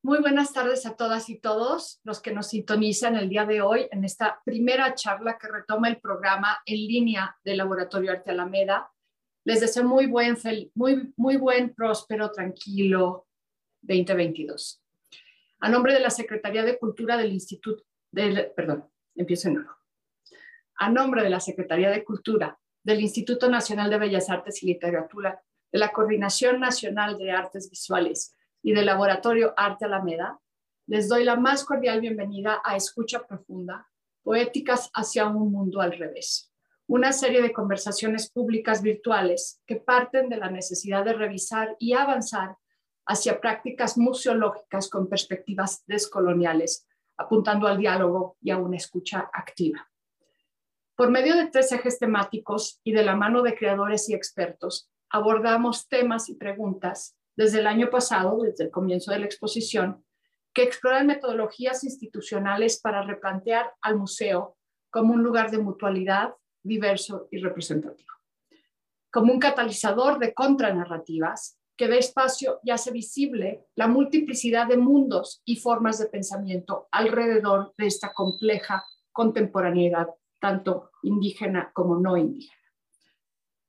Muy buenas tardes a todas y todos los que nos sintonizan el día de hoy en esta primera charla que retoma el programa en línea del Laboratorio Arte Alameda. Les deseo muy buen, muy, muy buen, próspero, tranquilo 2022. A nombre de la Secretaría de Cultura del Instituto, perdón, empiezo en. A nombre de la Secretaría de Cultura del Instituto Nacional de Bellas Artes y Literatura, de la Coordinación Nacional de Artes Visuales, y del Laboratorio Arte Alameda, les doy la más cordial bienvenida a Escucha Profunda, Poéticas hacia un mundo al revés, una serie de conversaciones públicas virtuales que parten de la necesidad de revisar y avanzar hacia prácticas museológicas con perspectivas descoloniales, apuntando al diálogo y a una escucha activa. Por medio de tres ejes temáticos y de la mano de creadores y expertos, abordamos temas y preguntas desde el año pasado, desde el comienzo de la exposición, que exploran metodologías institucionales para replantear al museo como un lugar de mutualidad diverso y representativo, como un catalizador de contranarrativas que da espacio y hace visible la multiplicidad de mundos y formas de pensamiento alrededor de esta compleja contemporaneidad, tanto indígena como no indígena.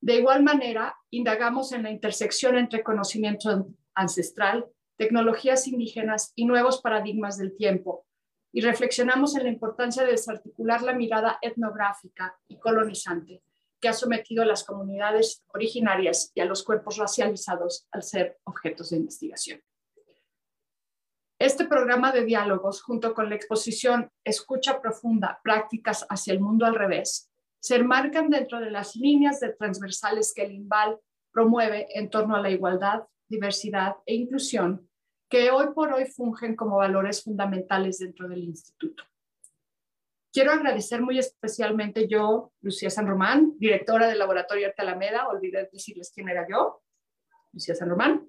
De igual manera, indagamos en la intersección entre conocimiento ancestral, tecnologías indígenas y nuevos paradigmas del tiempo, y reflexionamos en la importancia de desarticular la mirada etnográfica y colonizante que ha sometido a las comunidades originarias y a los cuerpos racializados al ser objetos de investigación. Este programa de diálogos, junto con la exposición Escucha Profunda, Prácticas hacia el Mundo al Revés, se enmarcan dentro de las líneas de transversales que el INVAL promueve en torno a la igualdad, diversidad e inclusión, que hoy por hoy fungen como valores fundamentales dentro del instituto. Quiero agradecer muy especialmente yo, Lucía San Román, directora del Laboratorio Arte Alameda, olvidé decirles quién era yo, Lucía San Román.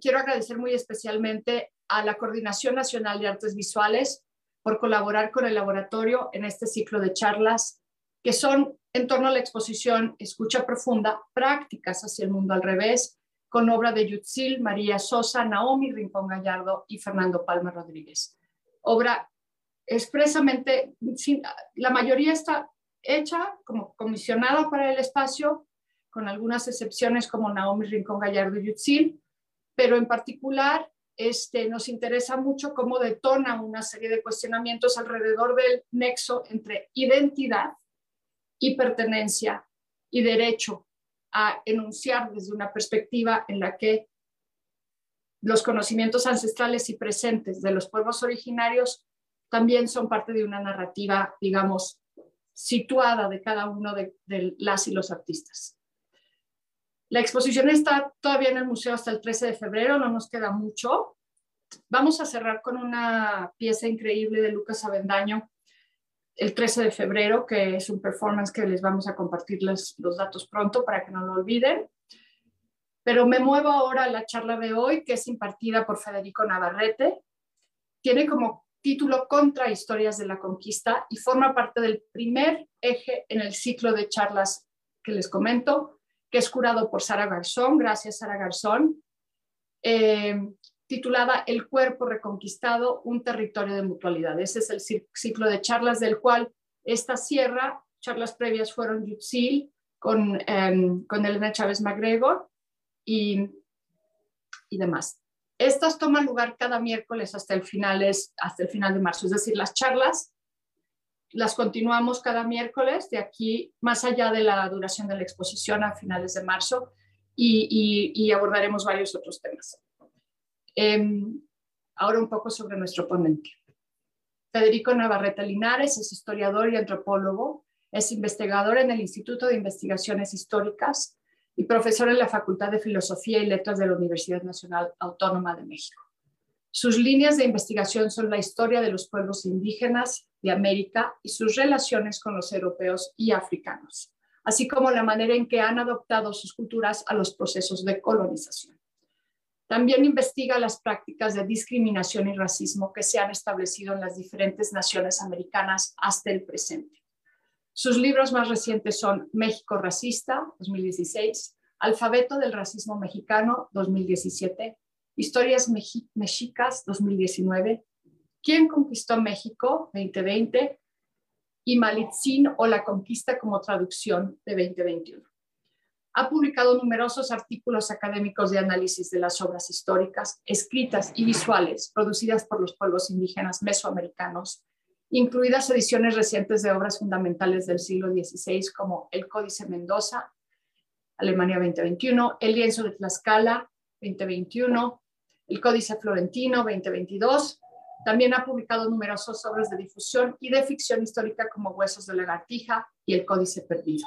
quiero agradecer muy especialmente a la Coordinación Nacional de Artes Visuales, por colaborar con el laboratorio en este ciclo de charlas que son en torno a la exposición Escucha Profunda, Prácticas hacia el Mundo al Revés, con obra de Yutzil, María Sosa, Naomi Rincón Gallardo y Fernando Palma Rodríguez. Obra expresamente, la mayoría está hecha como comisionada para el espacio, con algunas excepciones como Naomi Rincón Gallardo y Yutzil, pero en particular este, nos interesa mucho cómo detona una serie de cuestionamientos alrededor del nexo entre identidad y pertenencia y derecho a enunciar desde una perspectiva en la que los conocimientos ancestrales y presentes de los pueblos originarios también son parte de una narrativa, digamos, situada de cada uno de, de las y los artistas. La exposición está todavía en el museo hasta el 13 de febrero, no nos queda mucho. Vamos a cerrar con una pieza increíble de Lucas Avendaño el 13 de febrero, que es un performance que les vamos a compartir los, los datos pronto para que no lo olviden. Pero me muevo ahora a la charla de hoy, que es impartida por Federico Navarrete. Tiene como título Contra Historias de la Conquista y forma parte del primer eje en el ciclo de charlas que les comento, que es curado por Sara Garzón, gracias Sara Garzón, eh, titulada El cuerpo reconquistado, un territorio de mutualidad. Ese es el ciclo de charlas del cual esta sierra, charlas previas fueron Yutzil con, em, con Elena Chávez MacGregor y, y demás. Estas toman lugar cada miércoles hasta el, final hasta el final de marzo, es decir, las charlas las continuamos cada miércoles de aquí, más allá de la duración de la exposición a finales de marzo, y, abordaremos varios otros temas. Em, ahora un poco sobre nuestro ponente. Federico Navarrete Linares es historiador y antropólogo, es investigador en el Instituto de Investigaciones Históricas y profesor en la Facultad de Filosofía y Letras de la Universidad Nacional Autónoma de México. Sus líneas de investigación son la historia de los pueblos indígenas de América y sus relaciones con los europeos y africanos, así como la manera en que han adoptado sus culturas a los procesos de colonización. También investiga las prácticas de discriminación y racismo que se han establecido en las diferentes naciones americanas hasta el presente. Sus libros más recientes son México Racista, 2016, Alfabeto del Racismo Mexicano, 2017, Historias Mexicas 2019, ¿Quién conquistó México 2020? y Malitzin o La Conquista como traducción de 2021. Ha publicado numerosos artículos académicos de análisis de las obras históricas, escritas y visuales producidas por los pueblos indígenas mesoamericanos, incluidas ediciones recientes de obras fundamentales del siglo XVI como el Códice Mendoza, Alemania 2021, el lienzo de Tlaxcala 2021, el Códice Florentino 2022. También ha publicado numerosas obras de difusión y de ficción histórica como Huesos de lagartija y el Códice Perdido.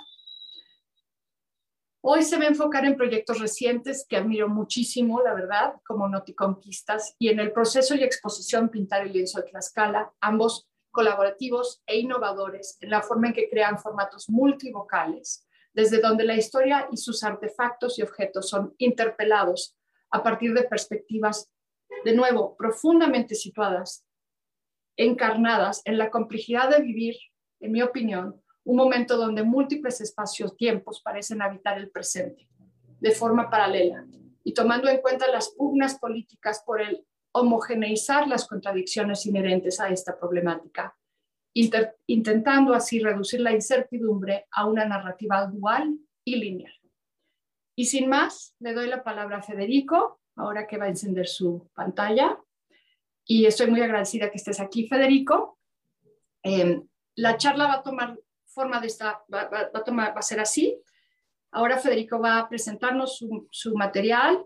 Hoy se va a enfocar en proyectos recientes que admiro muchísimo, la verdad, como Noticonquistas, y en el proceso y exposición Pintar el lienzo de Tlaxcala, ambos colaborativos e innovadores en la forma en que crean formatos multivocales, desde donde la historia y sus artefactos y objetos son interpelados a partir de perspectivas, de nuevo, profundamente situadas, encarnadas en la complejidad de vivir, en mi opinión, un momento donde múltiples espacios-tiempos parecen habitar el presente de forma paralela y tomando en cuenta las pugnas políticas por el homogeneizar las contradicciones inherentes a esta problemática, intentando así reducir la incertidumbre a una narrativa dual y lineal. Y sin más, le doy la palabra a Federico, ahora que va a encender su pantalla. Y estoy muy agradecida que estés aquí, Federico. Eh, la charla va a tomar forma de esta, va, a, tomar, va ser así. Ahora Federico va a presentarnos su, su material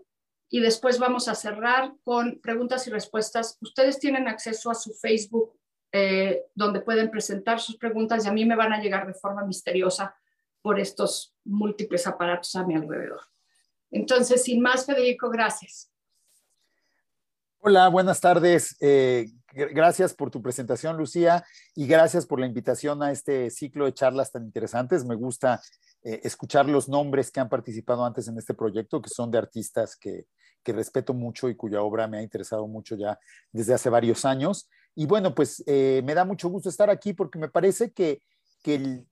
y después vamos a cerrar con preguntas y respuestas. Ustedes tienen acceso a su Facebook eh, donde pueden presentar sus preguntas y a mí me van a llegar de forma misteriosa por estos múltiples aparatos a mi alrededor. Entonces, sin más, Federico, gracias. Hola, buenas tardes. Eh, gracias por tu presentación, Lucía, y gracias por la invitación a este ciclo de charlas tan interesantes. Me gusta eh, escuchar los nombres que han participado antes en este proyecto, que son de artistas que, respeto mucho y cuya obra me ha interesado mucho ya desde hace varios años. Y bueno, pues eh, me da mucho gusto estar aquí porque me parece que, el,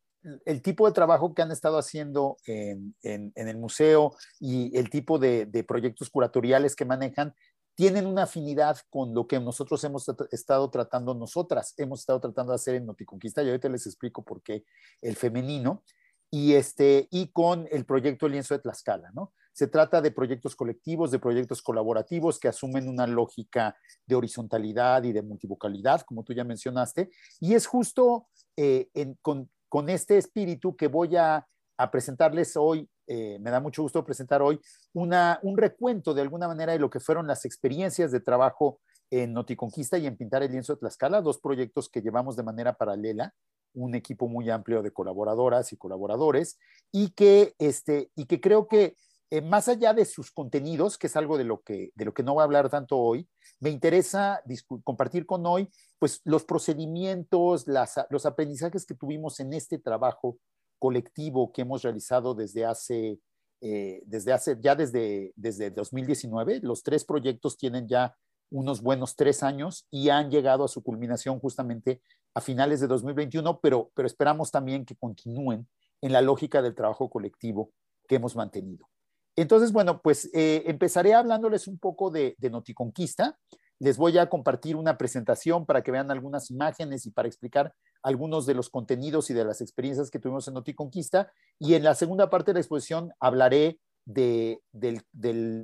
tipo de trabajo que han estado haciendo en, el museo y el tipo de, de, proyectos curatoriales que manejan tienen una afinidad con lo que nosotros hemos estado tratando, nosotras hemos estado tratando de hacer en Noticonquista, y ahorita les explico por qué el femenino, y, este, y con el proyecto El Lienzo de Tlaxcala, ¿no? Se trata de proyectos colectivos, de proyectos colaborativos que asumen una lógica de horizontalidad y de multivocalidad, como tú ya mencionaste, y es justo eh, con, con este espíritu que voy a, presentarles hoy eh, me da mucho gusto presentar hoy una, un recuento de alguna manera de lo que fueron las experiencias de trabajo en Noticonquista y en Pintar el Lienzo de Tlaxcala, dos proyectos que llevamos de manera paralela, un equipo muy amplio de colaboradoras y colaboradores, y que, este, y que creo que eh, más allá de sus contenidos, que es algo de lo que, de lo que no voy a hablar tanto hoy, me interesa compartir con hoy pues, los procedimientos, los aprendizajes que tuvimos en este trabajo colectivo que hemos realizado desde hace, eh, desde hace ya desde, desde 2019. Los tres proyectos tienen ya unos buenos tres años y han llegado a su culminación justamente a finales de 2021, pero, pero esperamos también que continúen en la lógica del trabajo colectivo que hemos mantenido. Entonces, bueno, pues eh, empezaré hablándoles un poco de, de Noticonquista. Les voy a compartir una presentación para que vean algunas imágenes y para explicar algunos de los contenidos y de las experiencias que tuvimos en Noticonquista. Y en la segunda parte de la exposición hablaré de,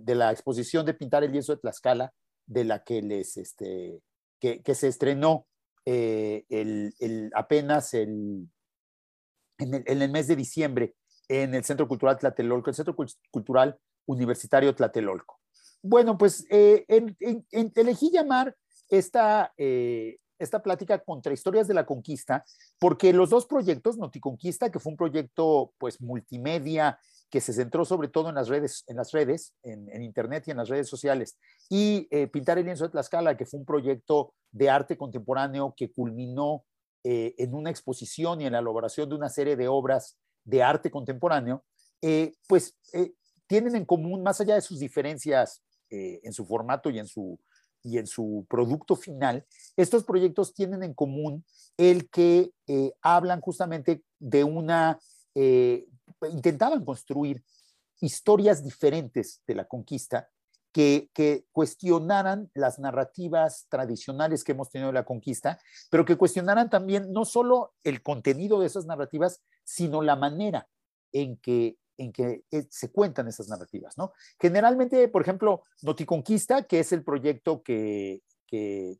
la exposición de Pintar el lienzo de Tlaxcala, de la que este, que, se estrenó eh, apenas en, el, mes de diciembre en el Centro Cultural Tlatelolco, el Centro Cultural Universitario Tlatelolco. Bueno, pues eh, elegí llamar esta, eh, esta plática contra historias de la conquista, porque los dos proyectos, Noticonquista, que fue un proyecto pues multimedia que se centró sobre todo en las redes, en las redes, en, internet y en las redes sociales, y eh, Pintar el lienzo de Tlaxcala, que fue un proyecto de arte contemporáneo que culminó en una exposición y en la elaboración de una serie de obras de arte contemporáneo, eh, pues tienen en común, más allá de sus diferencias en su formato y en su y en su producto final, estos proyectos tienen en común el que eh, hablan justamente de una, eh, intentaban construir historias diferentes de la conquista que, que, cuestionaran las narrativas tradicionales que hemos tenido de la conquista, pero que cuestionaran también no solo el contenido de esas narrativas, sino la manera en que, en que eh, se cuentan esas narrativas, ¿no? Generalmente, por ejemplo, Noticonquista, que es el proyecto que, que,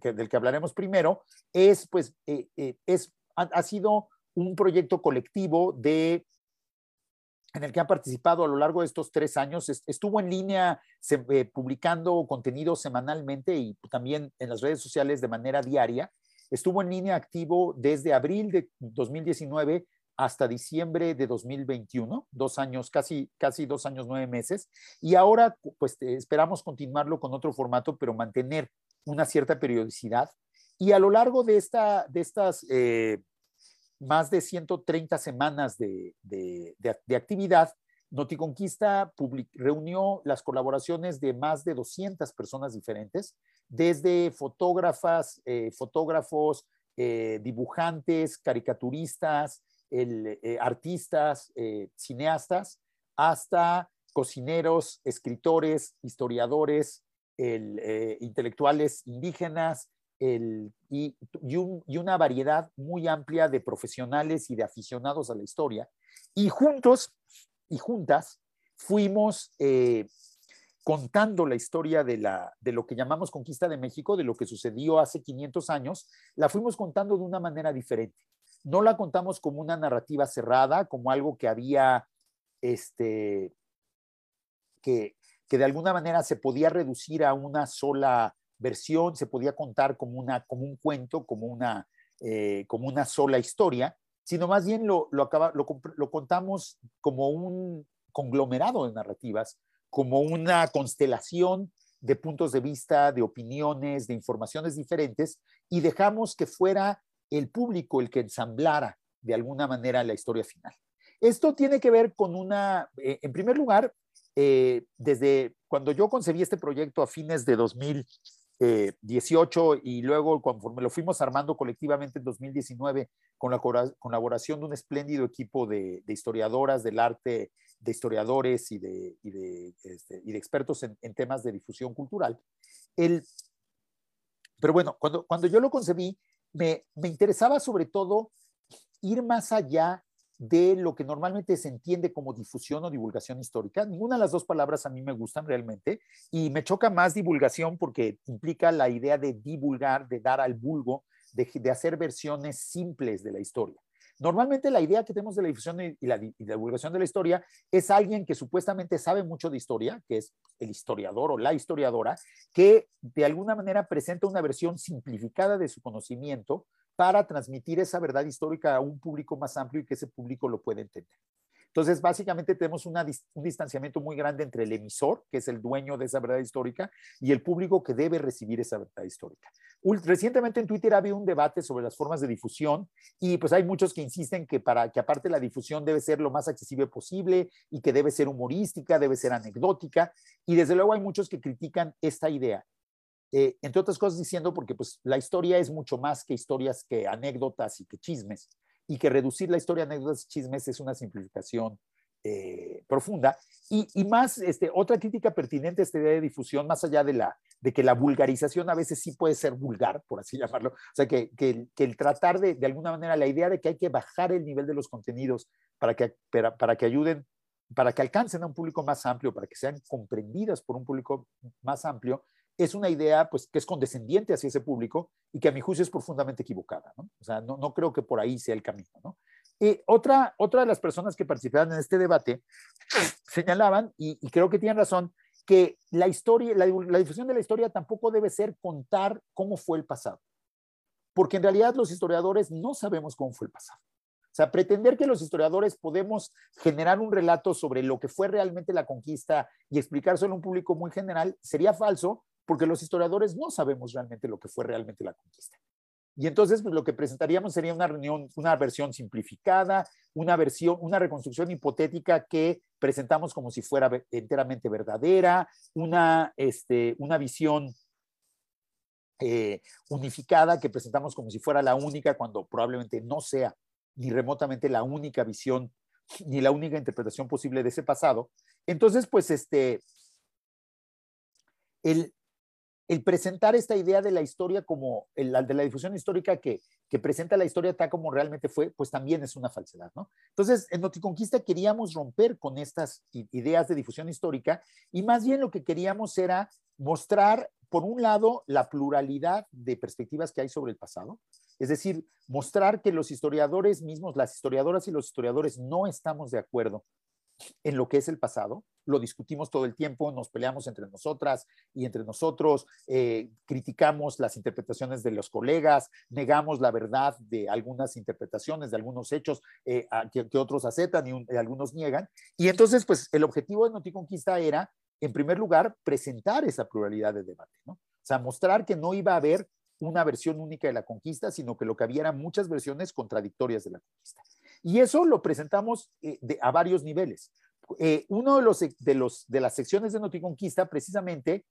del que hablaremos primero, es, pues, eh, eh, es, ha, sido un proyecto colectivo de en el que han participado a lo largo de estos tres años. Estuvo en línea publicando contenido semanalmente y también en las redes sociales de manera diaria. Estuvo en línea activo desde abril de 2019 hasta diciembre de 2021, dos años, casi, casi dos años, nueve meses. Y ahora, pues esperamos continuarlo con otro formato, pero mantener una cierta periodicidad. Y a lo largo de, esta, de estas eh, más de 130 semanas de, de, de, actividad, Noticonquista reunió las colaboraciones de más de 200 personas diferentes, desde fotógrafas, eh, fotógrafos, eh, dibujantes, caricaturistas, el, artistas, cineastas, hasta cocineros, escritores, historiadores, eh, intelectuales indígenas y, una variedad muy amplia de profesionales y de aficionados a la historia. Y juntos y juntas fuimos eh, contando la historia de lo que llamamos conquista de México, de lo que sucedió hace 500 años, la fuimos contando de una manera diferente. No la contamos como una narrativa cerrada, como algo que había, este, que, que de alguna manera se podía reducir a una sola versión, se podía contar como, una, como un cuento, como una, eh, como una sola historia, sino más bien lo, lo, lo, contamos como un conglomerado de narrativas, como una constelación de puntos de vista, de opiniones, de informaciones diferentes, y dejamos que fuera el público el que ensamblara de alguna manera la historia final. Esto tiene que ver con una, eh, en primer lugar, eh, desde cuando yo concebí este proyecto a fines de 2018 y luego conforme lo fuimos armando colectivamente en 2019 con la colaboración de un espléndido equipo de, historiadoras del arte, de historiadores y de, y de, este, y de expertos en, en, temas de difusión cultural. El, pero bueno, cuando, cuando yo lo concebí, me, me interesaba sobre todo ir más allá de lo que normalmente se entiende como difusión o divulgación histórica. Ninguna de las dos palabras a mí me gustan realmente y me choca más divulgación porque implica la idea de divulgar, de dar al vulgo, de, hacer versiones simples de la historia. Normalmente la idea que tenemos de la difusión y la, divulgación de la historia es alguien que supuestamente sabe mucho de historia, que es el historiador o la historiadora, que de alguna manera presenta una versión simplificada de su conocimiento, para transmitir esa verdad histórica a un público más amplio y que ese público lo pueda entender. Entonces, básicamente tenemos un distanciamiento muy grande entre el emisor, que es el dueño de esa verdad histórica, y el público que debe recibir esa verdad histórica. Recientemente en Twitter ha habido un debate sobre las formas de difusión y pues hay muchos que insisten que para que aparte la difusión debe ser lo más accesible posible y que debe ser humorística, debe ser anecdótica y desde luego hay muchos que critican esta idea. Eh, entre otras cosas diciendo porque pues la historia es mucho más que historias que anécdotas y que chismes, y que reducir la historia a anécdotas y chismes es una simplificación eh, profunda. Y, y, más, este, otra crítica pertinente a esta idea de difusión, más allá de, la, de que la vulgarización a veces sí puede ser vulgar, por así llamarlo, o sea, que, que, que el tratar de, de alguna manera, la idea de que hay que bajar el nivel de los contenidos para que, para, para que ayuden para que alcancen a un público más amplio, para que sean comprendidas por un público más amplio, es una idea pues, que es condescendiente hacia ese público y que a mi juicio es profundamente equivocada. ¿no? O sea, no, no creo que por ahí sea el camino. ¿no? Y otra, otra de las personas que participaron en este debate señalaban, y, creo que tienen razón, que la historia, la difusión de la historia tampoco debe ser contar cómo fue el pasado, porque en realidad los historiadores no sabemos cómo fue el pasado. O sea, pretender que los historiadores podemos generar un relato sobre lo que fue realmente la conquista y explicárselo a un público muy general sería falso, porque los historiadores no sabemos realmente lo que fue realmente la conquista. Y entonces, pues lo que presentaríamos sería una reunión, una versión simplificada, una versión, una reconstrucción hipotética que presentamos como si fuera enteramente verdadera, una, este, una visión eh, unificada que presentamos como si fuera la única, cuando probablemente no sea ni remotamente la única visión ni la única interpretación posible de ese pasado. Entonces, pues este, el, el presentar esta idea de la historia como, el, de la difusión histórica que, que presenta la historia tal como realmente fue, pues también es una falsedad, ¿no? Entonces, en Noticonquista queríamos romper con estas ideas de difusión histórica y más bien lo que queríamos era mostrar, por un lado, la pluralidad de perspectivas que hay sobre el pasado, es decir, mostrar que los historiadores mismos, las historiadoras y los historiadores no estamos de acuerdo en lo que es el pasado, lo discutimos todo el tiempo, nos peleamos entre nosotras y entre nosotros, eh, criticamos las interpretaciones de los colegas, negamos la verdad de algunas interpretaciones, de algunos hechos eh, que, otros aceptan y algunos niegan. Y entonces, pues el objetivo de Noticonquista era, en primer lugar, presentar esa pluralidad de debate. O sea, mostrar que no iba a haber una versión única de la conquista, sino que lo que había eran muchas versiones contradictorias de la conquista. Y eso lo presentamos eh, a varios niveles. Eh, uno de, los, de, los, de las secciones de Noticonquista precisamente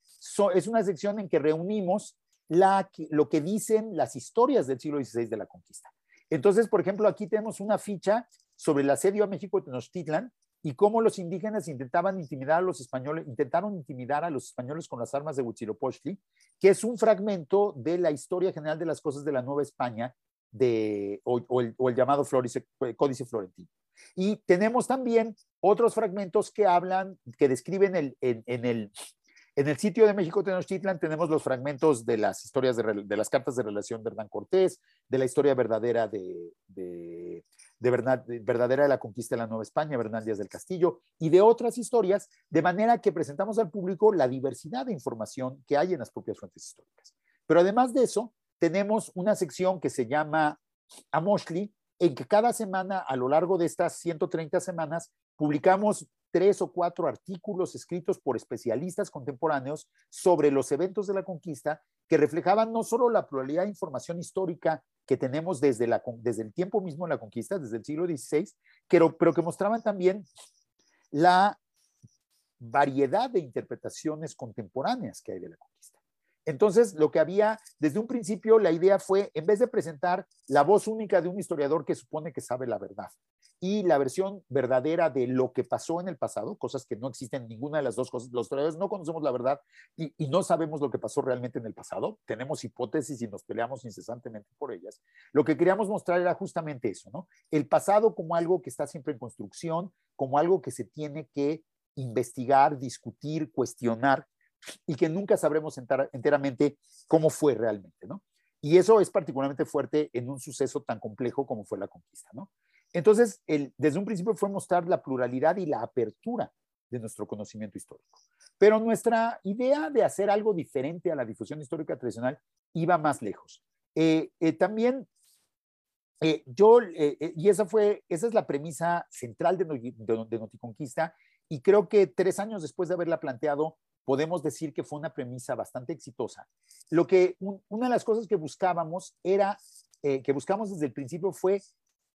es una sección en que reunimos lo que dicen las historias del siglo XVI de la conquista. Entonces, por ejemplo, aquí tenemos una ficha sobre el asedio a México de Tenochtitlan y cómo los indígenas intentaban intimidar a los españoles, intentaron intimidar a los españoles con las armas de Huitzilopochtli, que es un fragmento de la historia general de las cosas de la Nueva España de, o, el, llamado Códice Florentino. Y tenemos también otros fragmentos que hablan, que describen el, en, el, en el sitio de México Tenochtitlan tenemos los fragmentos de las historias de, de, las cartas de relación de Hernán Cortés, de la historia verdadera de, de, verdadera de la conquista de la Nueva España, Bernal Díaz del Castillo, y de otras historias, de manera que presentamos al público la diversidad de información que hay en las propias fuentes históricas. Pero además de eso, tenemos una sección que se llama Amoshli, en que cada semana, a lo largo de estas 130 semanas, publicamos tres o cuatro artículos escritos por especialistas contemporáneos sobre los eventos de la conquista que reflejaban no solo la pluralidad de información histórica que tenemos desde, la, desde el tiempo mismo de la conquista, desde el siglo XVI, pero, pero que mostraban también la variedad de interpretaciones contemporáneas que hay de la conquista. Entonces, lo que había desde un principio, la idea fue, en vez de presentar la voz única de un historiador que supone que sabe la verdad y la versión verdadera de lo que pasó en el pasado, cosas que no existen ninguna de las dos cosas, los historiadores no conocemos la verdad y, no sabemos lo que pasó realmente en el pasado, tenemos hipótesis y nos peleamos incesantemente por ellas. Lo que queríamos mostrar era justamente eso, ¿no? El pasado como algo que está siempre en construcción, como algo que se tiene que investigar, discutir, cuestionar y que nunca sabremos enteramente cómo fue realmente, ¿no? Y eso es particularmente fuerte en un suceso tan complejo como fue la conquista, ¿no? Entonces, el, desde un principio fue mostrar la pluralidad y la apertura de nuestro conocimiento histórico. Pero nuestra idea de hacer algo diferente a la difusión histórica tradicional iba más lejos. Eh, eh, también eh, yo, y esa fue, esa es la premisa central de, de, de Noticonquista, y creo que tres años después de haberla planteado, podemos decir que fue una premisa bastante exitosa. Lo que una de las cosas que buscábamos era, eh, que buscamos desde el principio fue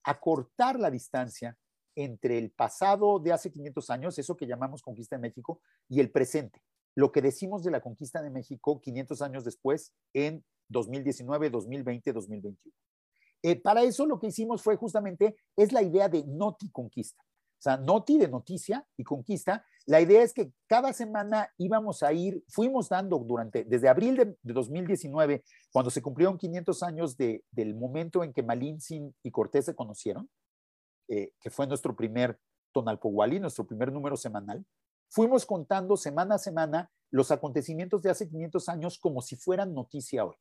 acortar la distancia entre el pasado de hace 500 años, eso que llamamos conquista de México, y el presente. Lo que decimos de la conquista de México 500 años después en 2019, 2020, 2021. para eso lo que hicimos fue justamente, es la idea de noti conquista. O sea, noti de noticia y conquista. La idea es que cada semana íbamos a ir, fuimos dando durante, desde abril de, 2019, cuando se cumplieron 500 años de, del momento en que Malintzin y Cortés se conocieron, eh, que fue nuestro primer Tonalpohuali, nuestro primer número semanal, fuimos contando semana a semana los acontecimientos de hace 500 años como si fueran noticia hoy.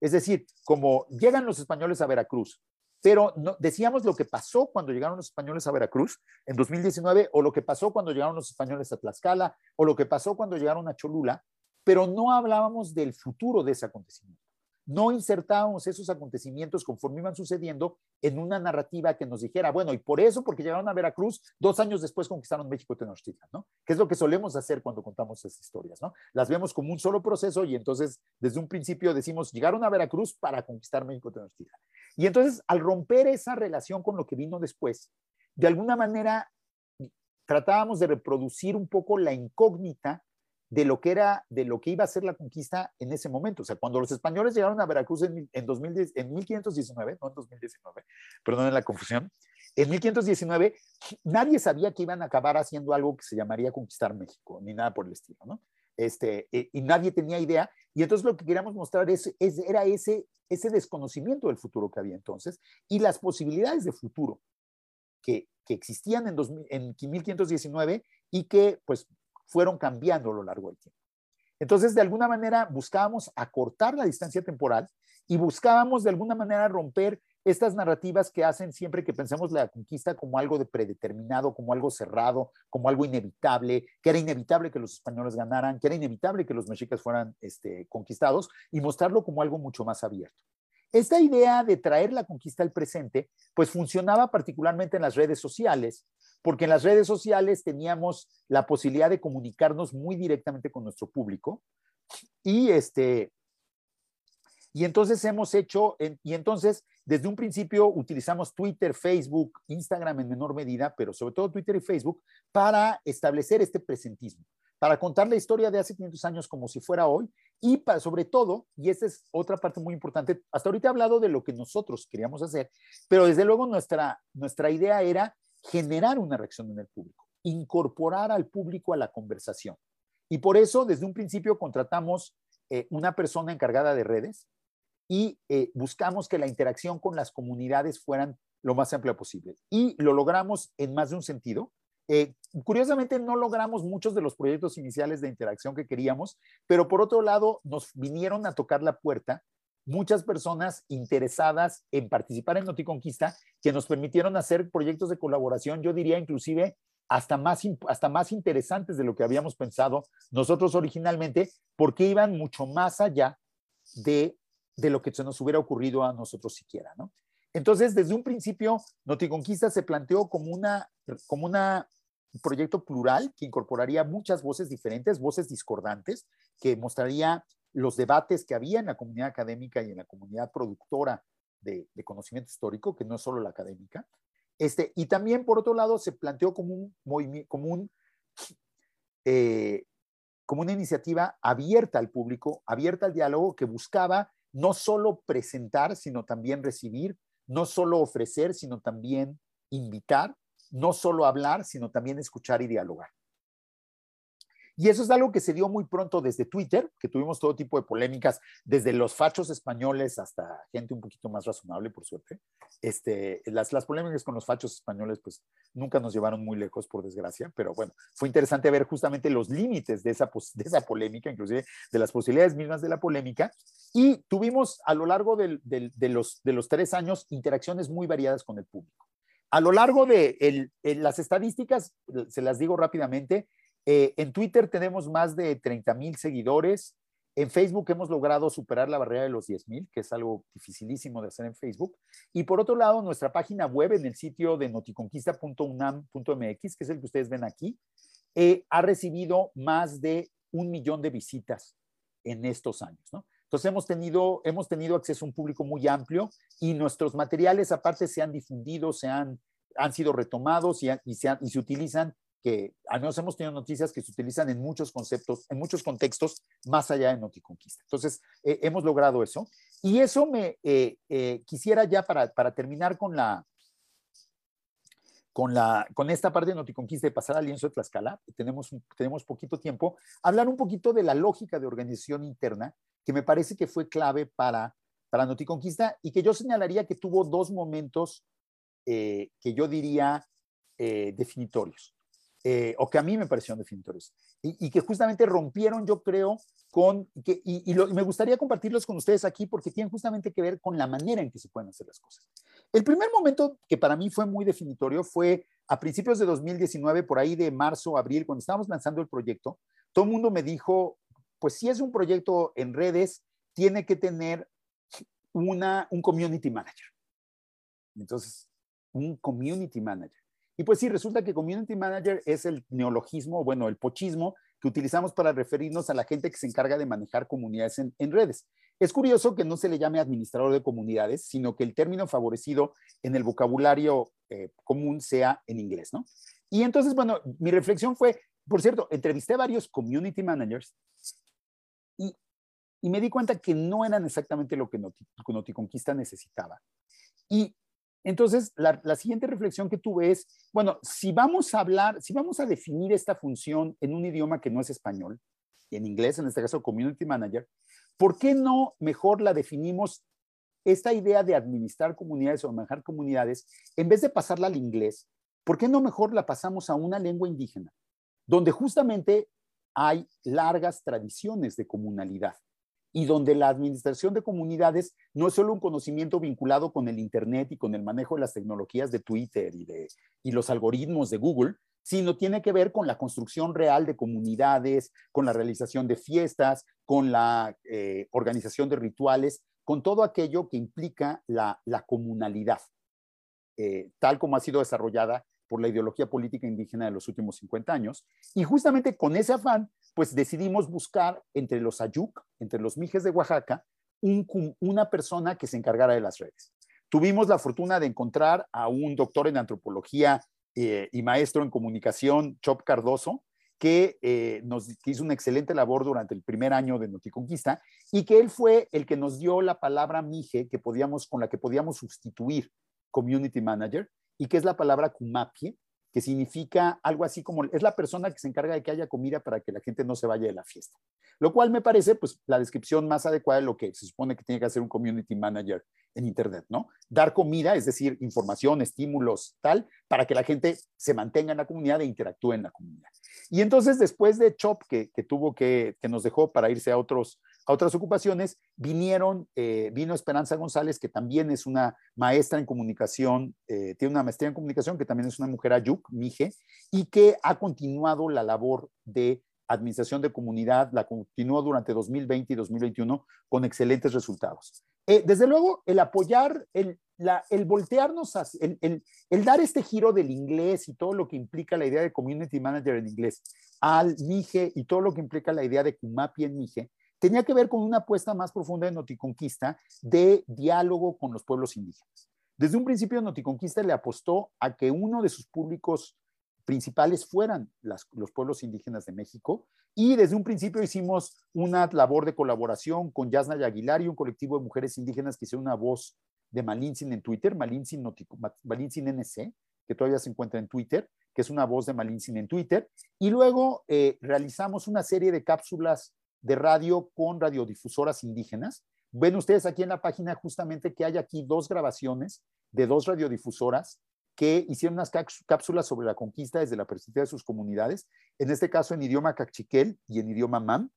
Es decir, como llegan los españoles a Veracruz, pero no, decíamos lo que pasó cuando llegaron los españoles a Veracruz en 2019 o lo que pasó cuando llegaron los españoles a Tlaxcala o lo que pasó cuando llegaron a Cholula, pero no hablábamos del futuro de ese acontecimiento no insertábamos esos acontecimientos conforme iban sucediendo en una narrativa que nos dijera, bueno, y por eso, porque llegaron a Veracruz, dos años después conquistaron México Tenochtitlan, ¿no? Que es lo que solemos hacer cuando contamos esas historias, ¿no? Las vemos como un solo proceso y entonces desde un principio decimos, llegaron a Veracruz para conquistar México Tenochtitlan. Y entonces al romper esa relación con lo que vino después, de alguna manera tratábamos de reproducir un poco la incógnita de lo que era, de lo que iba a ser la conquista en ese momento. O sea, cuando los españoles llegaron a Veracruz en, en, 2010, en 1519, no en 2019, perdonen la confusión, en 1519 nadie sabía que iban a acabar haciendo algo que se llamaría conquistar México, ni nada por el estilo, ¿no? este, eh, y nadie tenía idea. Y entonces lo que queríamos mostrar es, era ese, ese desconocimiento del futuro que había entonces y las posibilidades de futuro que, que existían en, en 1519 y que pues fueron cambiando a lo largo del tiempo. Entonces, de alguna manera, buscábamos acortar la distancia temporal y buscábamos de alguna manera romper estas narrativas que hacen siempre que pensamos la conquista como algo de predeterminado, como algo cerrado, como algo inevitable, que era inevitable que los españoles ganaran, que era inevitable que los mexicas fueran este, conquistados y mostrarlo como algo mucho más abierto. Esta idea de traer la conquista al presente, pues funcionaba particularmente en las redes sociales, porque en las redes sociales teníamos la posibilidad de comunicarnos muy directamente con nuestro público y este y entonces hemos hecho, y entonces desde un principio utilizamos Twitter, Facebook, Instagram en menor medida, pero sobre todo Twitter y Facebook para establecer este presentismo, para contar la historia de hace 500 años como si fuera hoy y para, sobre todo, y esta es otra parte muy importante, hasta ahorita he hablado de lo que nosotros queríamos hacer, pero desde luego nuestra, nuestra idea era generar una reacción en el público, incorporar al público a la conversación. Y por eso, desde un principio, contratamos eh, una persona encargada de redes, y eh, buscamos que la interacción con las comunidades fueran lo más amplia posible. Y lo logramos en más de un sentido. Eh, curiosamente, no logramos muchos de los proyectos iniciales de interacción que queríamos, pero por otro lado, nos vinieron a tocar la puerta muchas personas interesadas en participar en Noticonquista que nos permitieron hacer proyectos de colaboración, yo diría inclusive hasta más, hasta más interesantes de lo que habíamos pensado nosotros originalmente, porque iban mucho más allá de de lo que se nos hubiera ocurrido a nosotros siquiera, ¿no? Entonces, desde un principio, Noticonquista se planteó como una, como un proyecto plural que incorporaría muchas voces diferentes, voces discordantes, que mostraría los debates que había en la comunidad académica y en la comunidad productora de, conocimiento histórico, que no es solo la académica. Este, y también, por otro lado, se planteó como, un, como, un, eh, como una iniciativa abierta al público, abierta al diálogo, que buscaba no solo presentar, sino también recibir, no solo ofrecer, sino también invitar, no solo hablar, sino también escuchar y dialogar. Y eso es algo que se dio muy pronto desde Twitter, que tuvimos todo tipo de polémicas, desde los fachos españoles hasta gente un poquito más razonable, por suerte. Este, las, las polémicas con los fachos españoles, pues nunca nos llevaron muy lejos, por desgracia, pero bueno, fue interesante ver justamente los límites de esa, de esa polémica, inclusive de las posibilidades mismas de la polémica. Y tuvimos a lo largo de, los, de los tres años interacciones muy variadas con el público. A lo largo de las estadísticas, se las digo rápidamente, eh, en Twitter tenemos más de 30 mil seguidores. En Facebook hemos logrado superar la barrera de los 10 mil, que es algo dificilísimo de hacer en Facebook. Y por otro lado, nuestra página web en el sitio de noticonquista.unam.mx, que es el que ustedes ven aquí, eh, ha recibido más de un millón de visitas en estos años. Entonces hemos tenido, hemos tenido acceso a un público muy amplio y nuestros materiales aparte se han difundido, se han, han sido retomados y, se utilizan que al menos hemos tenido noticias que se utilizan en muchos conceptos, en muchos contextos, más allá de Noticonquista. Entonces, eh, hemos logrado eso. Y eso me eh, eh, quisiera ya para, para, terminar con la, con, la, con esta parte de Noticonquista y pasar al lienzo de Tlaxcala, tenemos, tenemos poquito tiempo, hablar un poquito de la lógica de organización interna, que me parece que fue clave para, para Noticonquista y que yo señalaría que tuvo dos momentos que yo diría definitorios. Eh, o que a mí me parecieron definitorios, y, que justamente rompieron, yo creo, con, que, y, me gustaría compartirlos con ustedes aquí porque tienen justamente que ver con la manera en que se pueden hacer las cosas. El primer momento que para mí fue muy definitorio fue a principios de 2019, por ahí de marzo, abril, cuando estábamos lanzando el proyecto, todo el mundo me dijo, pues si es un proyecto en redes, tiene que tener una, un community manager. Entonces, un community manager. Y pues sí, resulta que Community Manager es el neologismo, bueno, el pochismo que utilizamos para referirnos a la gente que se encarga de manejar comunidades en, redes. Es curioso que no se le llame administrador de comunidades, sino que el término favorecido en el vocabulario eh, común sea en inglés, ¿no? Y entonces, bueno, mi reflexión fue, por cierto, entrevisté a varios community managers y, y me di cuenta que no eran exactamente lo que Noticonquista necesitaba. Y entonces, la, siguiente reflexión que tuve es, bueno, si vamos a hablar, si vamos a definir esta función en un idioma que no es español, en inglés, en este caso Community Manager, ¿por qué no mejor la definimos esta idea de administrar comunidades o manejar comunidades, en vez de pasarla al inglés, ¿por qué no mejor la pasamos a una lengua indígena, donde justamente hay largas tradiciones de comunalidad y donde la administración de comunidades no es solo un conocimiento vinculado con el Internet y con el manejo de las tecnologías de Twitter y, de, y los algoritmos de Google, sino tiene que ver con la construcción real de comunidades, con la realización de fiestas, con la eh, organización de rituales, con todo aquello que implica la, comunalidad, eh, tal como ha sido desarrollada por la ideología política indígena de los últimos 50 años. Y justamente con ese afán, pues decidimos buscar entre los Ayuk, entre los Mijes de Oaxaca, una persona que se encargara de las redes. Tuvimos la fortuna de encontrar a un doctor en antropología eh, y maestro en comunicación, Chop Cardoso, que eh, nos hizo una excelente labor durante el primer año de Noticonquista y que él fue el que nos dio la palabra mije que podíamos, con la que podíamos sustituir community manager y que es la palabra kumapie, que significa algo así como, es la persona que se encarga de que haya comida para que la gente no se vaya de la fiesta. Lo cual me parece, pues, la descripción más adecuada de lo que se supone que tiene que hacer un community manager en Internet, ¿no? Dar comida, es decir, información, estímulos, tal, para que la gente se mantenga en la comunidad e interactúe en la comunidad. Y entonces, después de Chop, que, tuvo que, que nos dejó para irse a, otros, a otras ocupaciones, vinieron, eh, vino Esperanza González, que también es una maestra en comunicación, eh, tiene una maestría en comunicación, que también es una mujer ayuk, mije, y que ha continuado la labor de administración de comunidad, la continuó durante 2020 y 2021 con excelentes resultados. Eh, desde luego, el apoyar, el, el voltearnos, el, el, dar este giro del inglés y todo lo que implica la idea de community manager en inglés al MIGE y todo lo que implica la idea de Kumapi en MIGE, tenía que ver con una apuesta más profunda de Noticonquista de diálogo con los pueblos indígenas. Desde un principio, Noticonquista le apostó a que uno de sus públicos principales fueran los pueblos indígenas de México. Y desde un principio hicimos una labor de colaboración con Yasna Aguilar y un colectivo de mujeres indígenas que hicieron una voz de Malinsin en Twitter, Malinsin, Malinsin NC, que todavía se encuentra en Twitter, que es una voz de Malinsin en Twitter. Y luego eh, realizamos una serie de cápsulas de radio con radiodifusoras indígenas. Ven ustedes aquí en la página justamente que hay aquí dos grabaciones de dos radiodifusoras que hicieron unas cápsulas sobre la conquista desde la perspectiva de sus comunidades, en este caso en idioma cachiquel y en idioma mam,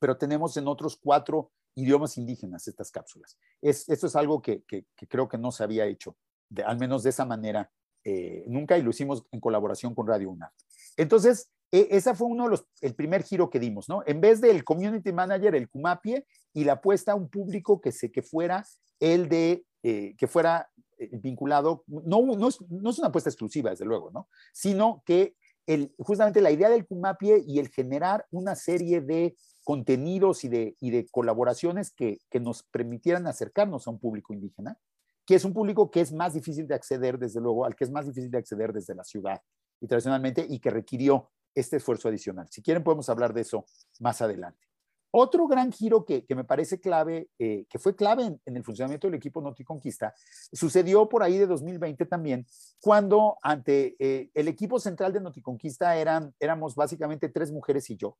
pero tenemos en otros cuatro idiomas indígenas estas cápsulas. Es, esto es algo que, creo que no se había hecho, al menos de esa manera, eh, nunca, y lo hicimos en colaboración con Radio UNAM. Entonces, e, ese fue uno de los, el primer giro que dimos, ¿no? En vez del community manager, el Kumapie, y la apuesta a un público que, se, que fuera el de, eh, que fuera eh, vinculado, no, no, es, no es una apuesta exclusiva, desde luego, ¿no? Sino que el, justamente la idea del Kumapie y el generar una serie de contenidos y de, y de colaboraciones que, que, nos permitieran acercarnos a un público indígena, que es un público que es más difícil de acceder, desde luego, al que es más difícil de acceder desde la ciudad y tradicionalmente, y que requirió este esfuerzo adicional. Si quieren, podemos hablar de eso más adelante. Otro gran giro que, me parece clave, eh, que fue clave en, el funcionamiento del equipo Noticonquista, sucedió por ahí de 2020 también, cuando ante eh, el equipo central de Noticonquista eran, éramos básicamente tres mujeres y yo.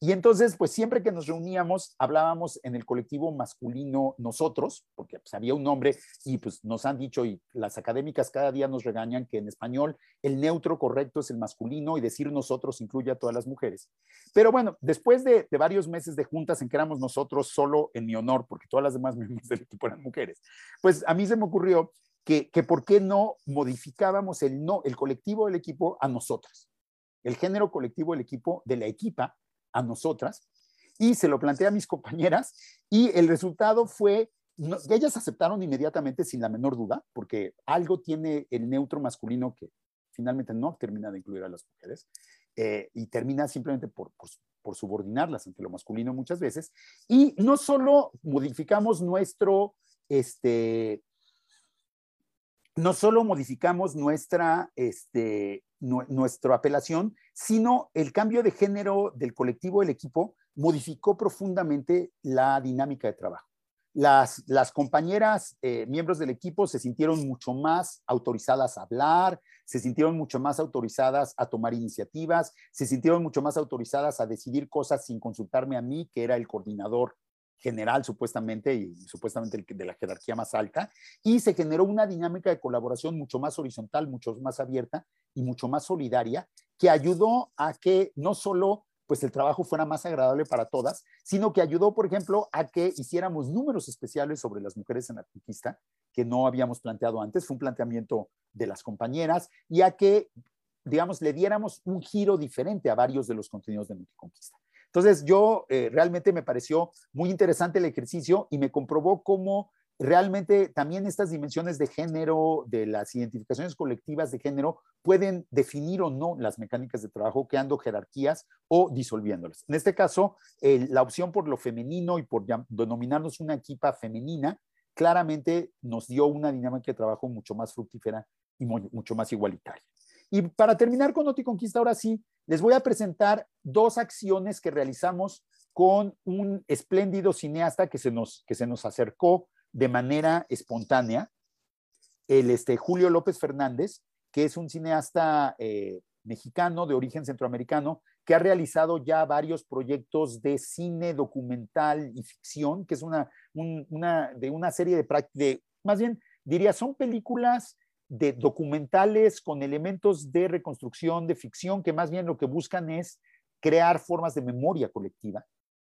Y entonces, pues siempre que nos reuníamos, hablábamos en el colectivo masculino nosotros, porque pues, había un nombre y pues nos han dicho, y las académicas cada día nos regañan que en español el neutro correcto es el masculino y decir nosotros incluye a todas las mujeres. Pero bueno, después de, varios meses de juntas en que éramos nosotros solo en mi honor, porque todas las demás miembros del equipo eran mujeres, pues a mí se me ocurrió que, que por qué no modificábamos el, no, el colectivo del equipo a nosotras, el género colectivo del equipo, de la equipa, a nosotras y se lo planteé a mis compañeras y el resultado fue, ellas aceptaron inmediatamente sin la menor duda, porque algo tiene el neutro masculino que finalmente no termina de incluir a las mujeres eh, y termina simplemente por, por, por, subordinarlas ante lo masculino muchas veces. Y no solo modificamos nuestro, este, no solo modificamos nuestra, este, nuestra apelación, sino el cambio de género del colectivo, del equipo, modificó profundamente la dinámica de trabajo. las, las compañeras, eh, miembros del equipo, se sintieron mucho más autorizadas a hablar, se sintieron mucho más autorizadas a tomar iniciativas, se sintieron mucho más autorizadas a decidir cosas sin consultarme a mí, que era el coordinador general supuestamente y supuestamente de la jerarquía más alta, y se generó una dinámica de colaboración mucho más horizontal, mucho más abierta y mucho más solidaria, que ayudó a que no solo pues el trabajo fuera más agradable para todas, sino que ayudó, por ejemplo, a que hiciéramos números especiales sobre las mujeres en la conquista, que no habíamos planteado antes, fue un planteamiento de las compañeras, y a que, digamos, le diéramos un giro diferente a varios de los contenidos de Multiconquista. Entonces, yo eh, realmente me pareció muy interesante el ejercicio y me comprobó cómo realmente también estas dimensiones de género, de las identificaciones colectivas de género, pueden definir o no las mecánicas de trabajo, creando jerarquías o disolviéndolas. En este caso, la opción por lo femenino y por denominarnos una equipa femenina, claramente nos dio una dinámica de trabajo mucho más fructífera y mucho más igualitaria. Y para terminar con Noti Conquista, ahora sí, les voy a presentar dos acciones que realizamos con un espléndido cineasta que se nos, que se nos acercó de manera espontánea, el este, Julio López Fernández, que es un cineasta eh, mexicano de origen centroamericano, que ha realizado ya varios proyectos de cine documental y ficción, que es una, una de una serie de, de, más bien diría, son películas de documentales con elementos de reconstrucción, de ficción, que más bien lo que buscan es crear formas de memoria colectiva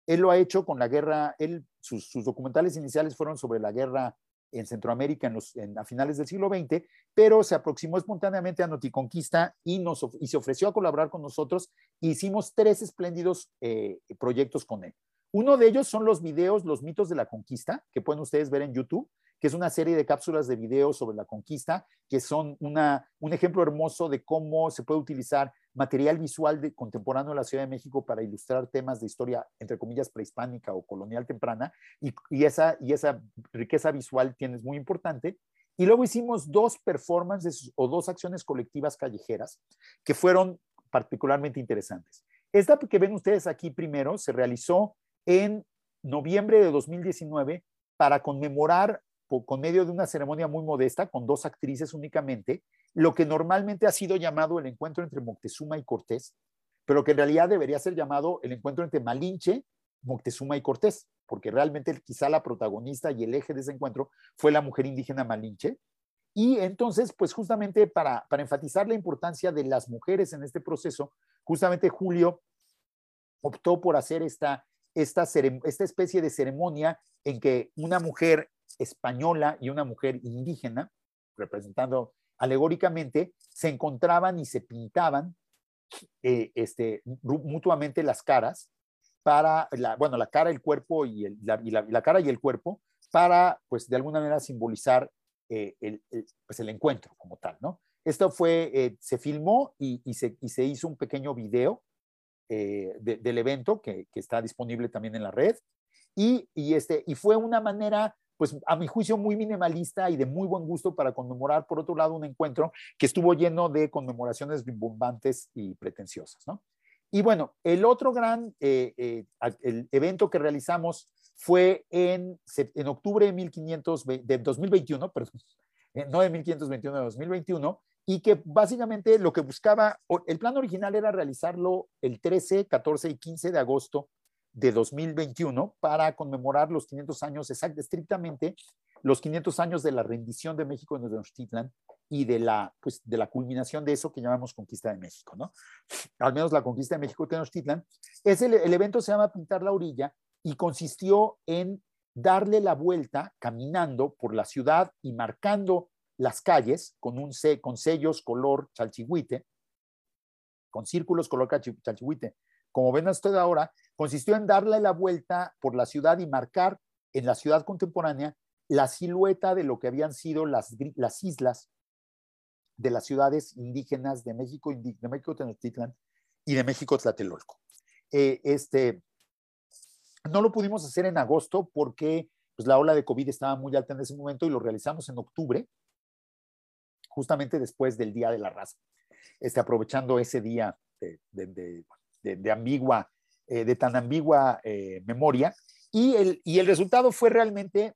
él lo ha hecho con la guerra, él, sus, documentales iniciales fueron sobre la guerra en Centroamérica en a finales del siglo XX, pero se aproximó espontáneamente a Noticonquista y, nos, y se ofreció a colaborar con nosotros. hicimos tres espléndidos eh, proyectos con él. Uno de ellos son los videos, los mitos de la conquista, que pueden ustedes ver en YouTube, que es una serie de cápsulas de videos sobre la conquista, que son una, un ejemplo hermoso de cómo se puede utilizar material visual de, contemporáneo de la Ciudad de México para ilustrar temas de historia, entre comillas, prehispánica o colonial temprana, y, y esa, y esa riqueza visual tienes muy importante. Y luego hicimos dos performances o dos acciones colectivas callejeras que fueron particularmente interesantes. Esta que ven ustedes aquí primero se realizó en noviembre de 2019 para conmemorar con medio de una ceremonia muy modesta, con dos actrices únicamente, lo que normalmente ha sido llamado el encuentro entre Moctezuma y Cortés, pero que en realidad debería ser llamado el encuentro entre Malinche, Moctezuma y Cortés, porque realmente quizá la protagonista y el eje de ese encuentro fue la mujer indígena Malinche. Y entonces, pues justamente para, para enfatizar la importancia de las mujeres en este proceso, justamente Julio optó por hacer esta, esta, especie de ceremonia en que una mujer española y una mujer indígena, representando alegóricamente, se encontraban y se pintaban eh, este, mutuamente las caras para, la, bueno, la cara, el cuerpo y, la, cara y el cuerpo para, pues, de alguna manera simbolizar eh, el, pues, el encuentro como tal, ¿no? Esto fue, eh, se filmó y, y, se, hizo un pequeño video del evento que, que, está disponible también en la red y, y, este, y fue una manera pues a mi juicio muy minimalista y de muy buen gusto para conmemorar, por otro lado, un encuentro que estuvo lleno de conmemoraciones rimbombantes y pretenciosas, ¿no? Y bueno, el otro gran eh, eh, el evento que realizamos fue en, en octubre de, 1500, de 2021, perdón, eh, no de 1521, de 2021, y que básicamente lo que buscaba, el plan original era realizarlo el 13, 14 y 15 de agosto de 2021 para conmemorar los 500 años, exact, estrictamente los 500 años de la rendición de México en Tenochtitlan y de la, pues, de la culminación de eso que llamamos Conquista de México, ¿no? Al menos la Conquista de México Tenochtitlan. Es el, el evento se llama Pintar la Orilla y consistió en darle la vuelta caminando por la ciudad y marcando las calles con, un, con sellos color chalchihuite, con círculos color chalchihuite, como ven ustedes ahora, consistió en darle la vuelta por la ciudad y marcar en la ciudad contemporánea la silueta de lo que habían sido las, las islas de las ciudades indígenas de México, de México Tenochtitlan y de México Tlatelolco. Eh, este, no lo pudimos hacer en agosto porque pues, la ola de COVID estaba muy alta en ese momento y lo realizamos en octubre, justamente después del Día de la Raza, este, aprovechando ese día de, de, de ambigua, eh, de tan ambigua eh, memoria. Y el, y el resultado fue realmente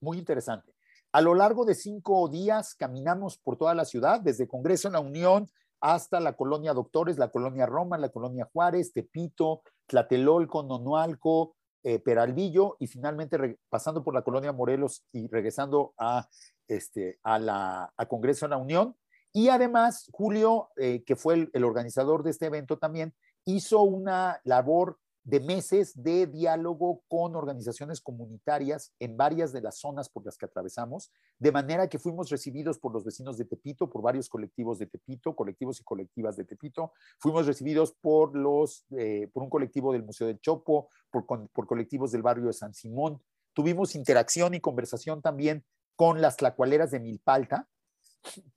muy interesante. A lo largo de cinco días caminamos por toda la ciudad, desde Congreso en la Unión hasta la colonia Doctores, la colonia Roma, la colonia Juárez, Tepito, Tlatelolco, Nonualco, eh, Peralvillo y finalmente pasando por la colonia Morelos y regresando a, este, a, la, a Congreso en la Unión. Y además, Julio, eh, que fue el, el, organizador de este evento también, hizo una labor de meses de diálogo con organizaciones comunitarias en varias de las zonas por las que atravesamos, de manera que fuimos recibidos por los vecinos de Tepito, por varios colectivos de Tepito, colectivos y colectivas de Tepito, fuimos recibidos por, los, eh, por un colectivo del Museo del Chopo, por, por colectivos del barrio de San Simón. Tuvimos interacción y conversación también con las tlacualeras de Milpalta,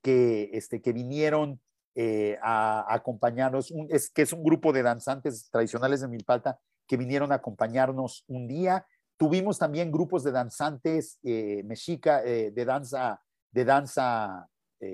que, este, que vinieron eh, a, acompañarnos, es, que es un grupo de danzantes tradicionales de Milpalta que vinieron a acompañarnos un día. Tuvimos también grupos de danzantes eh, mexica, eh, de danza, de danza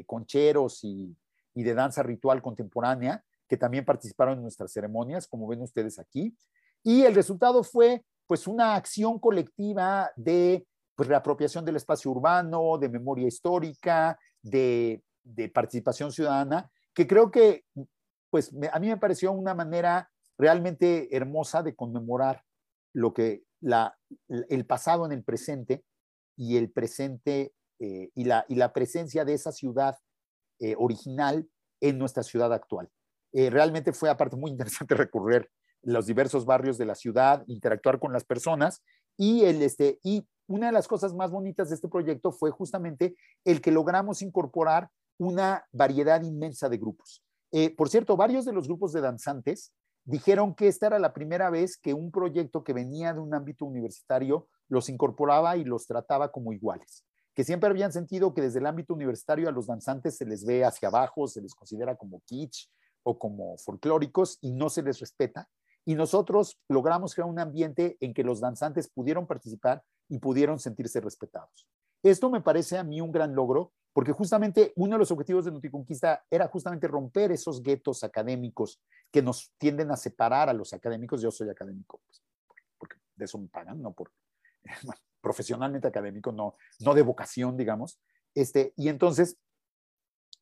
concheros y, y de danza ritual contemporánea, que también participaron en nuestras ceremonias, como ven ustedes aquí. Y el resultado fue pues una acción colectiva de pues, reapropiación del espacio urbano, de memoria histórica, de, de participación ciudadana, que creo que, pues a mí me pareció una manera realmente hermosa de conmemorar lo que la, el pasado en el presente y el presente eh, y, la, y la presencia de esa ciudad eh, original en nuestra ciudad actual. Eh, realmente fue aparte muy interesante recorrer los diversos barrios de la ciudad, interactuar con las personas y, el, este, y una de las cosas más bonitas de este proyecto fue justamente el que logramos incorporar una variedad inmensa de grupos. Eh, por cierto, varios de los grupos de danzantes dijeron que esta era la primera vez que un proyecto que venía de un ámbito universitario los incorporaba y los trataba como iguales, que siempre habían sentido que desde el ámbito universitario a los danzantes se les ve hacia abajo, se les considera como kitsch o como folclóricos y no se les respeta. Y nosotros logramos crear un ambiente en que los danzantes pudieron participar y pudieron sentirse respetados. Esto me parece a mí un gran logro porque justamente uno de los objetivos de Noticonquista era justamente romper esos guetos académicos que nos tienden a separar a los académicos. Yo soy académico, pues, porque de eso me pagan, no por profesionalmente académico, no, no de vocación, digamos. Este, y entonces,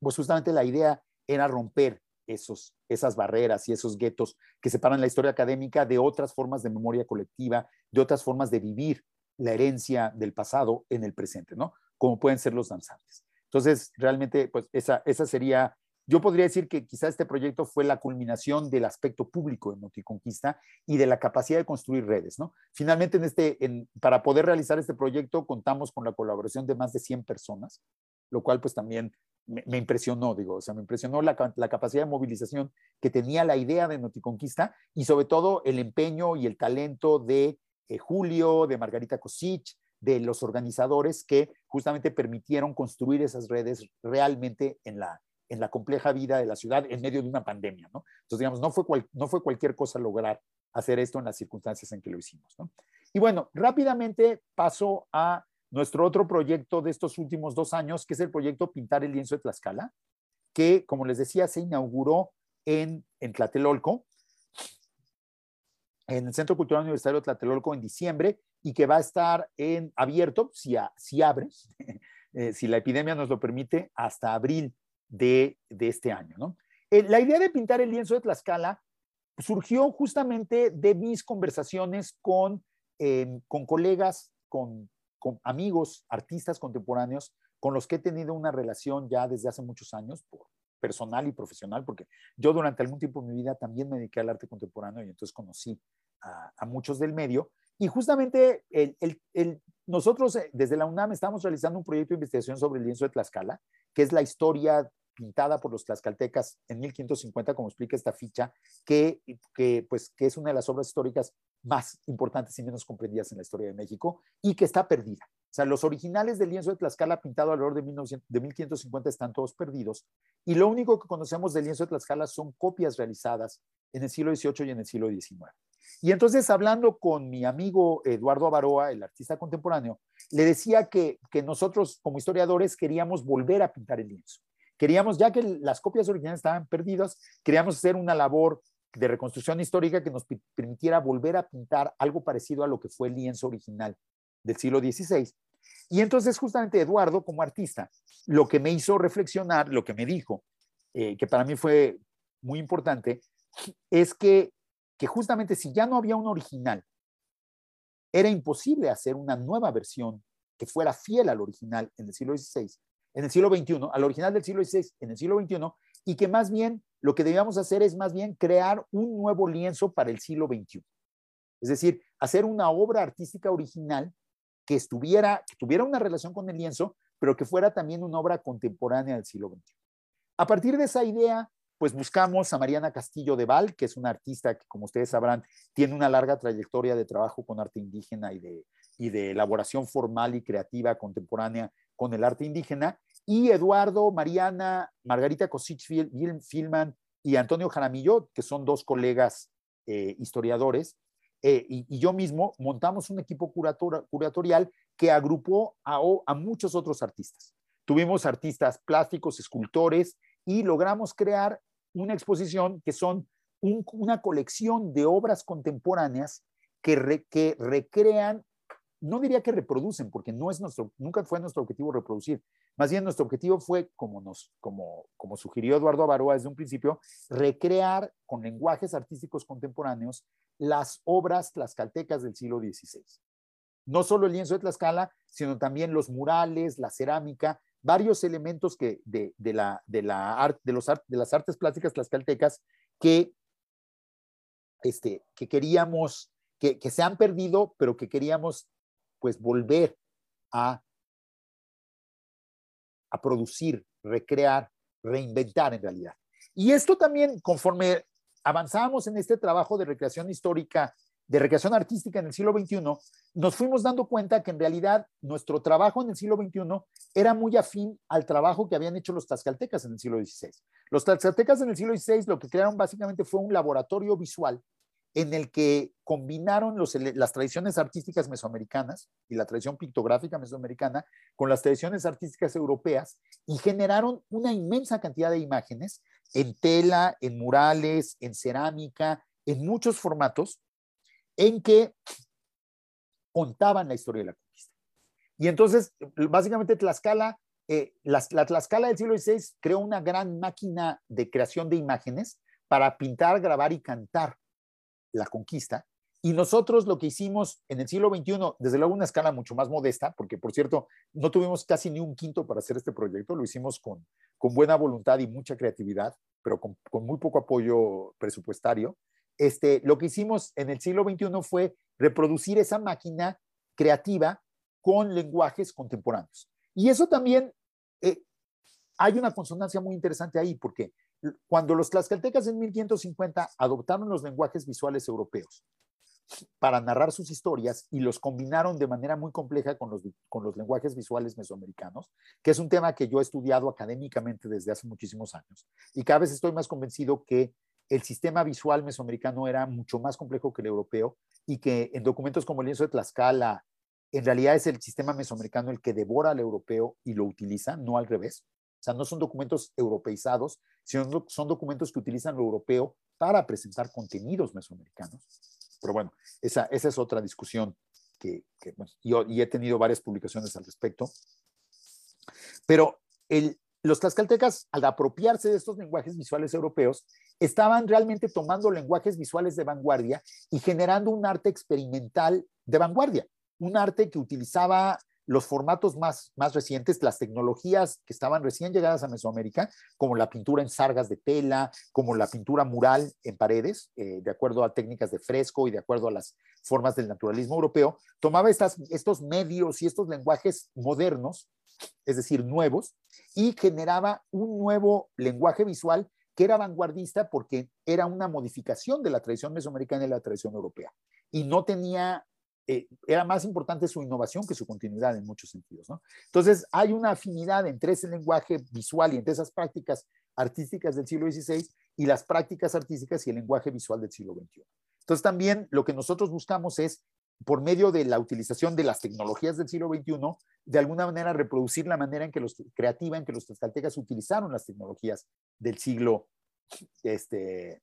pues justamente la idea era romper esos, esas barreras y esos guetos que separan la historia académica de otras formas de memoria colectiva, de otras formas de vivir la herencia del pasado en el presente, ¿no? Como pueden ser los danzantes. Entonces, realmente, pues esa, esa sería, yo podría decir que quizá este proyecto fue la culminación del aspecto público de Noticonquista y de la capacidad de construir redes, ¿no? Finalmente, en este, para poder realizar este proyecto, contamos con la colaboración de más de 100 personas, lo cual pues también me, me impresionó, digo, o sea, me impresionó la, la, capacidad de movilización que tenía la idea de Noticonquista y sobre todo el empeño y el talento de eh, Julio, de Margarita Kosich, de los organizadores que justamente permitieron construir esas redes realmente en la, en la compleja vida de la ciudad en medio de una pandemia, ¿no? Entonces, digamos, no fue, no fue cualquier cosa lograr hacer esto en las circunstancias en que lo hicimos, ¿no? Y bueno, rápidamente paso a nuestro otro proyecto de estos últimos dos años, que es el proyecto Pintar el lienzo de Tlaxcala, que, como les decía, se inauguró en, en Tlatelolco, en el Centro Cultural Universitario Tlatelolco en diciembre y que va a estar en abierto, si, si abre, eh, si la epidemia nos lo permite, hasta abril de, de este año. ¿no? Eh, la idea de pintar el lienzo de Tlaxcala surgió justamente de mis conversaciones con, eh, con colegas, con, con, amigos, artistas contemporáneos, con los que he tenido una relación ya desde hace muchos años, por, personal y profesional, porque yo durante algún tiempo de mi vida también me dediqué al arte contemporáneo y entonces conocí a, muchos del medio. Y justamente nosotros eh, desde la UNAM estamos realizando un proyecto de investigación sobre el lienzo de Tlaxcala, que es la historia pintada por los tlaxcaltecas en 1550, como explica esta ficha, que, que, pues, que es una de las obras históricas más importantes y menos comprendidas en la historia de México y que está perdida. O sea, los originales del lienzo de Tlaxcala pintado alrededor de, 1900, de 1550 están todos perdidos y lo único que conocemos del lienzo de Tlaxcala son copias realizadas en el siglo XVIII y en el siglo XIX. Y entonces, hablando con mi amigo Eduardo Avaroa, el artista contemporáneo, le decía que, que nosotros como historiadores queríamos volver a pintar el lienzo. Queríamos, ya que las copias originales estaban perdidas, queríamos hacer una labor de reconstrucción histórica que nos permitiera volver a pintar algo parecido a lo que fue el lienzo original del siglo XVI. Y entonces justamente Eduardo como artista, lo que me hizo reflexionar, lo que me dijo, eh, que para mí fue muy importante, es que, que justamente si ya no había un original, era imposible hacer una nueva versión que fuera fiel al original en el siglo XVI, en el siglo XXI, al original del siglo XVI en el siglo XXI, y que más bien lo que debíamos hacer es más bien crear un nuevo lienzo para el siglo XXI. Es decir, hacer una obra artística original que, estuviera, que tuviera una relación con el lienzo, pero que fuera también una obra contemporánea del siglo XXI. A partir de esa idea, pues buscamos a Mariana Castillo de Val, que es una artista que, como ustedes sabrán, tiene una larga trayectoria de trabajo con arte indígena y de, y de elaboración formal y creativa contemporánea con el arte indígena, y Eduardo, Mariana, Margarita Kosich Filman y Antonio Jaramillo, que son dos colegas eh, historiadores, eh, y, yo mismo montamos un equipo curatorial que agrupó a, muchos otros artistas. Tuvimos artistas plásticos, escultores, y logramos crear una exposición que son una colección de obras contemporáneas que, que recrean, no diría que reproducen, porque no es nuestro, nunca fue nuestro objetivo reproducir, más bien nuestro objetivo fue, como, nos, como, como sugirió Eduardo Avaroa desde un principio, recrear con lenguajes artísticos contemporáneos las obras tlaxcaltecas del siglo XVI. No solo el lienzo de Tlaxcala, sino también los murales, la cerámica, varios elementos que de, la, de, la de, los, de las artes plásticas tlaxcaltecas que, este, que queríamos, que, que se han perdido, pero que queríamos pues volver a a producir, recrear, reinventar en realidad. Y esto también, conforme avanzábamos en este trabajo de recreación histórica, de recreación artística en el siglo XXI, nos fuimos dando cuenta que en realidad nuestro trabajo en el siglo XXI era muy afín al trabajo que habían hecho los tlaxcaltecas en el siglo XVI. Los tlaxcaltecas en el siglo XVI lo que crearon básicamente fue un laboratorio visual en el que combinaron las tradiciones artísticas mesoamericanas y la tradición pictográfica mesoamericana con las tradiciones artísticas europeas y generaron una inmensa cantidad de imágenes en tela, en murales, en cerámica, en muchos formatos, en que contaban la historia de la conquista. Y entonces, básicamente, Tlaxcala, eh, la, la Tlaxcala del siglo XVI creó una gran máquina de creación de imágenes para pintar, grabar y cantar la conquista. Y nosotros lo que hicimos en el siglo XXI, desde luego una escala mucho más modesta, porque por cierto, no tuvimos casi ni un quinto para hacer este proyecto, lo hicimos con, buena voluntad y mucha creatividad, pero con, con muy poco apoyo presupuestario. Este, lo que hicimos en el siglo XXI fue reproducir esa máquina creativa con lenguajes contemporáneos. Y eso también, eh, hay una consonancia muy interesante ahí, porque cuando los tlaxcaltecas en 1550 adoptaron los lenguajes visuales europeos para narrar sus historias y los combinaron de manera muy compleja con los, con los lenguajes visuales mesoamericanos, que es un tema que yo he estudiado académicamente desde hace muchísimos años. Y cada vez estoy más convencido que el sistema visual mesoamericano era mucho más complejo que el europeo y que en documentos como el lienzo de Tlaxcala, en realidad es el sistema mesoamericano el que devora al europeo y lo utiliza, no al revés. Sea, no son documentos europeizados, sino son documentos que utilizan lo europeo para presentar contenidos mesoamericanos. Pero bueno, esa, esa es otra discusión que, yo y he tenido varias publicaciones al respecto. Pero el, los tlaxcaltecas, al apropiarse de estos lenguajes visuales europeos, estaban realmente tomando lenguajes visuales de vanguardia y generando un arte experimental de vanguardia, un arte que utilizaba los formatos más, más recientes, las tecnologías que estaban recién llegadas a Mesoamérica, como la pintura en sargas de tela, como la pintura mural en paredes, eh, de acuerdo a técnicas de fresco y de acuerdo a las formas del naturalismo europeo, tomaba estas, estos medios y estos lenguajes modernos, es decir, nuevos, y generaba un nuevo lenguaje visual que era vanguardista porque era una modificación de la tradición mesoamericana y la tradición europea. Y no tenía eh, era más importante su innovación que su continuidad en muchos sentidos. ¿no? Entonces, hay una afinidad entre ese lenguaje visual y entre esas prácticas artísticas del siglo XVI y las prácticas artísticas y el lenguaje visual del siglo XXI. Entonces, también lo que nosotros buscamos es, por medio de la utilización de las tecnologías del siglo XXI, de alguna manera reproducir la manera en que los creativa en que los tlaxcaltecas utilizaron las tecnologías del siglo este,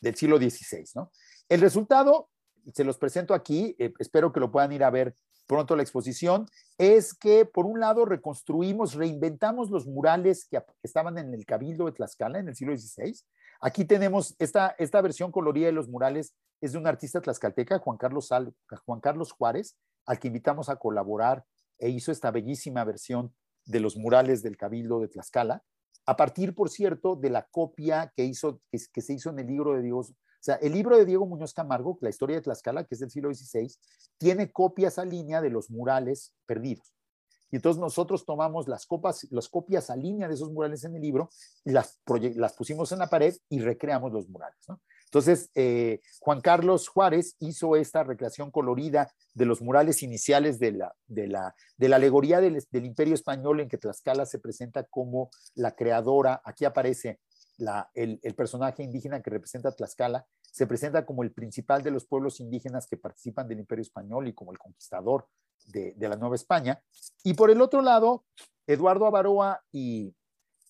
del siglo XVI. ¿no? El resultado, se los presento aquí, eh, espero que lo puedan ir a ver pronto la exposición, es que por un lado reconstruimos, reinventamos los murales que, estaban en el Cabildo de Tlaxcala en el siglo XVI. Aquí tenemos esta, esta versión colorida de los murales, es de un artista tlaxcalteca, Juan Carlos, Juan Carlos Juárez, al que invitamos a colaborar e hizo esta bellísima versión de los murales del Cabildo de Tlaxcala, a partir, por cierto, de la copia que, hizo, que, se hizo en el libro de Diego, o sea, el libro de Diego Muñoz Camargo, La historia de Tlaxcala, que es del siglo XVI, tiene copias a línea de los murales perdidos. Y entonces nosotros tomamos las, copas, las copias a línea de esos murales en el libro las, las pusimos en la pared y recreamos los murales. ¿no? Entonces, eh, Juan Carlos Juárez hizo esta recreación colorida de los murales iniciales de la, de la, de la alegoría del, imperio español en que Tlaxcala se presenta como la creadora. Aquí aparece la, el, personaje indígena que representa Tlaxcala, se presenta como el principal de los pueblos indígenas que participan del imperio español y como el conquistador de, la Nueva España. Y por el otro lado, Eduardo Avaroa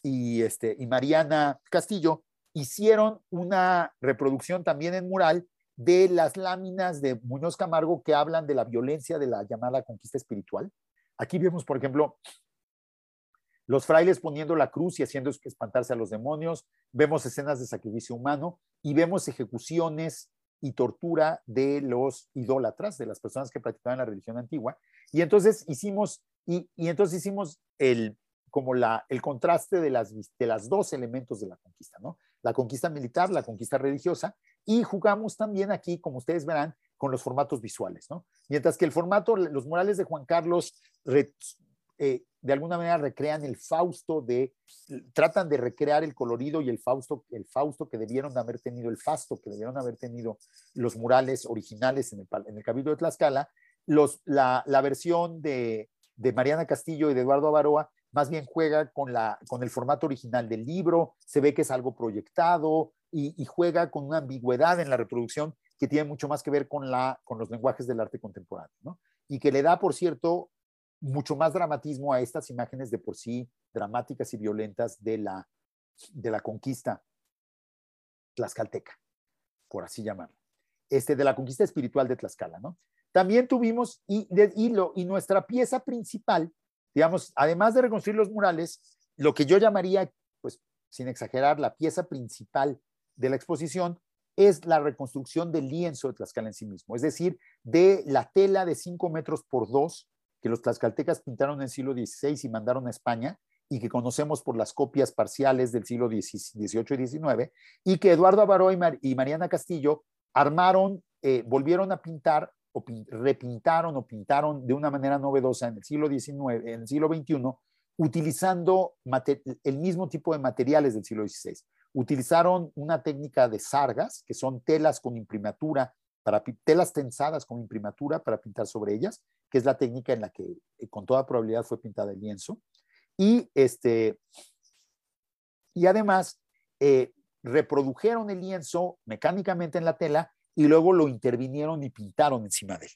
este, y Mariana Castillo hicieron una reproducción también en mural de las láminas de Muñoz Camargo que hablan de la violencia de la llamada conquista espiritual. Aquí vemos, por ejemplo, los frailes poniendo la cruz y haciendo espantarse a los demonios, vemos escenas de sacrificio humano y vemos ejecuciones y tortura de los idólatras, de las personas que practicaban la religión antigua. Y entonces hicimos, y, y entonces hicimos el, como la, el contraste de las, de las dos elementos de la conquista, ¿no? La conquista militar, la conquista religiosa, y jugamos también aquí, como ustedes verán, con los formatos visuales, ¿no? Mientras que el formato, los murales de Juan Carlos, eh, de alguna manera recrean el Fausto de, tratan de recrear el colorido y el Fausto, el Fausto que debieron haber tenido, el Fasto que debieron haber tenido los murales originales en el, en el Cabildo de Tlaxcala, los, la, la versión de, de Mariana Castillo y de Eduardo Avaroa más bien juega con, la, con el formato original del libro, se ve que es algo proyectado y, juega con una ambigüedad en la reproducción que tiene mucho más que ver con, la, con los lenguajes del arte contemporáneo, ¿no? Y que le da, por cierto, mucho más dramatismo a estas imágenes de por sí dramáticas y violentas de la, de la conquista tlaxcalteca, por así llamarlo. Este, de la conquista espiritual de Tlaxcala, ¿no? También tuvimos, y, de, y, y nuestra pieza principal digamos, además de reconstruir los murales, lo que yo llamaría, pues sin exagerar, la pieza principal de la exposición es la reconstrucción del lienzo de Tlaxcala en sí mismo, es decir, de la tela de 5 metros por 2 que los tlaxcaltecas pintaron en el siglo XVI y mandaron a España y que conocemos por las copias parciales del siglo XVIII y XIX, y que Eduardo Abaró y, Mariana Castillo armaron, eh, volvieron a pintar o repintaron o pintaron de una manera novedosa en el siglo XIX, en el siglo XXI, utilizando el mismo tipo de materiales del siglo XVI. Utilizaron una técnica de sargas, que son telas con imprimatura, telas tensadas con imprimatura para pintar sobre ellas, que es la técnica en la que eh, con toda probabilidad fue pintada el lienzo. Y, este, y además eh, reprodujeron el lienzo mecánicamente en la tela y luego lo intervinieron y pintaron encima de él.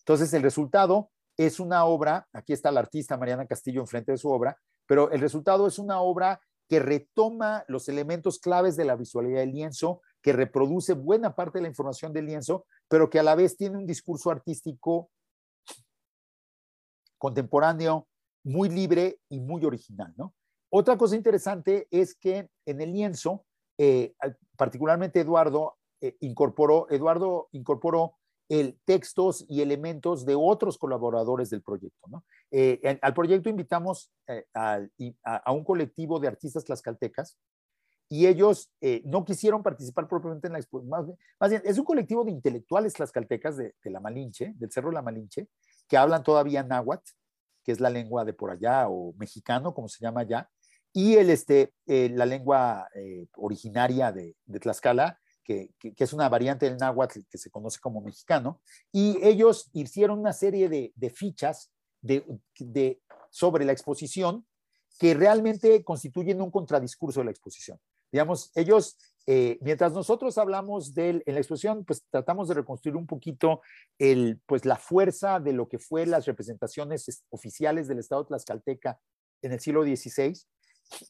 Entonces, el resultado es una obra, aquí está la artista Mariana Castillo enfrente de su obra, pero el resultado es una obra que retoma los elementos claves de la visualidad del lienzo, que reproduce buena parte de la información del lienzo, pero que a la vez tiene un discurso artístico contemporáneo muy libre y muy original. ¿no? Otra cosa interesante es que en el lienzo, eh, particularmente Eduardo eh, incorporó, Eduardo incorporó el, textos y elementos de otros colaboradores del proyecto. Eh, al proyecto invitamos a, un colectivo de artistas tlaxcaltecas y ellos no quisieron participar propiamente en la exposición. Más, bien, es un colectivo de intelectuales tlaxcaltecas de, la Malinche, del Cerro la Malinche, que hablan todavía náhuatl, que es la lengua de por allá, o mexicano, como se llama allá, y el, este, la lengua originaria de, de Tlaxcala, que, es una variante del náhuatl que se conoce como mexicano, y ellos hicieron una serie de, fichas de, sobre la exposición que realmente constituyen un contradiscurso de la exposición. Digamos, ellos, eh, mientras nosotros hablamos de en la exposición, pues tratamos de reconstruir un poquito el, pues, la fuerza de lo que fue las representaciones oficiales del Estado tlaxcalteca en el siglo XVI.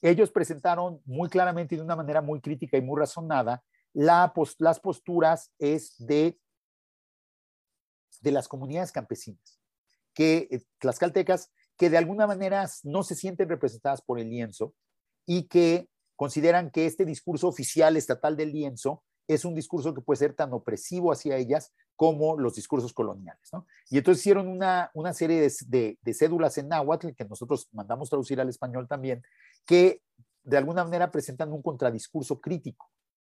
Ellos presentaron muy claramente y de una manera muy crítica y muy razonada la, las posturas es de, de las comunidades campesinas, que eh, tlaxcaltecas, que de alguna manera no se sienten representadas por el lienzo y que consideran que este discurso oficial estatal del lienzo es un discurso que puede ser tan opresivo hacia ellas como los discursos coloniales. ¿no? Y entonces hicieron una, una serie de, de, cédulas en náhuatl que nosotros mandamos traducir al español también, que de alguna manera presentan un contradiscurso crítico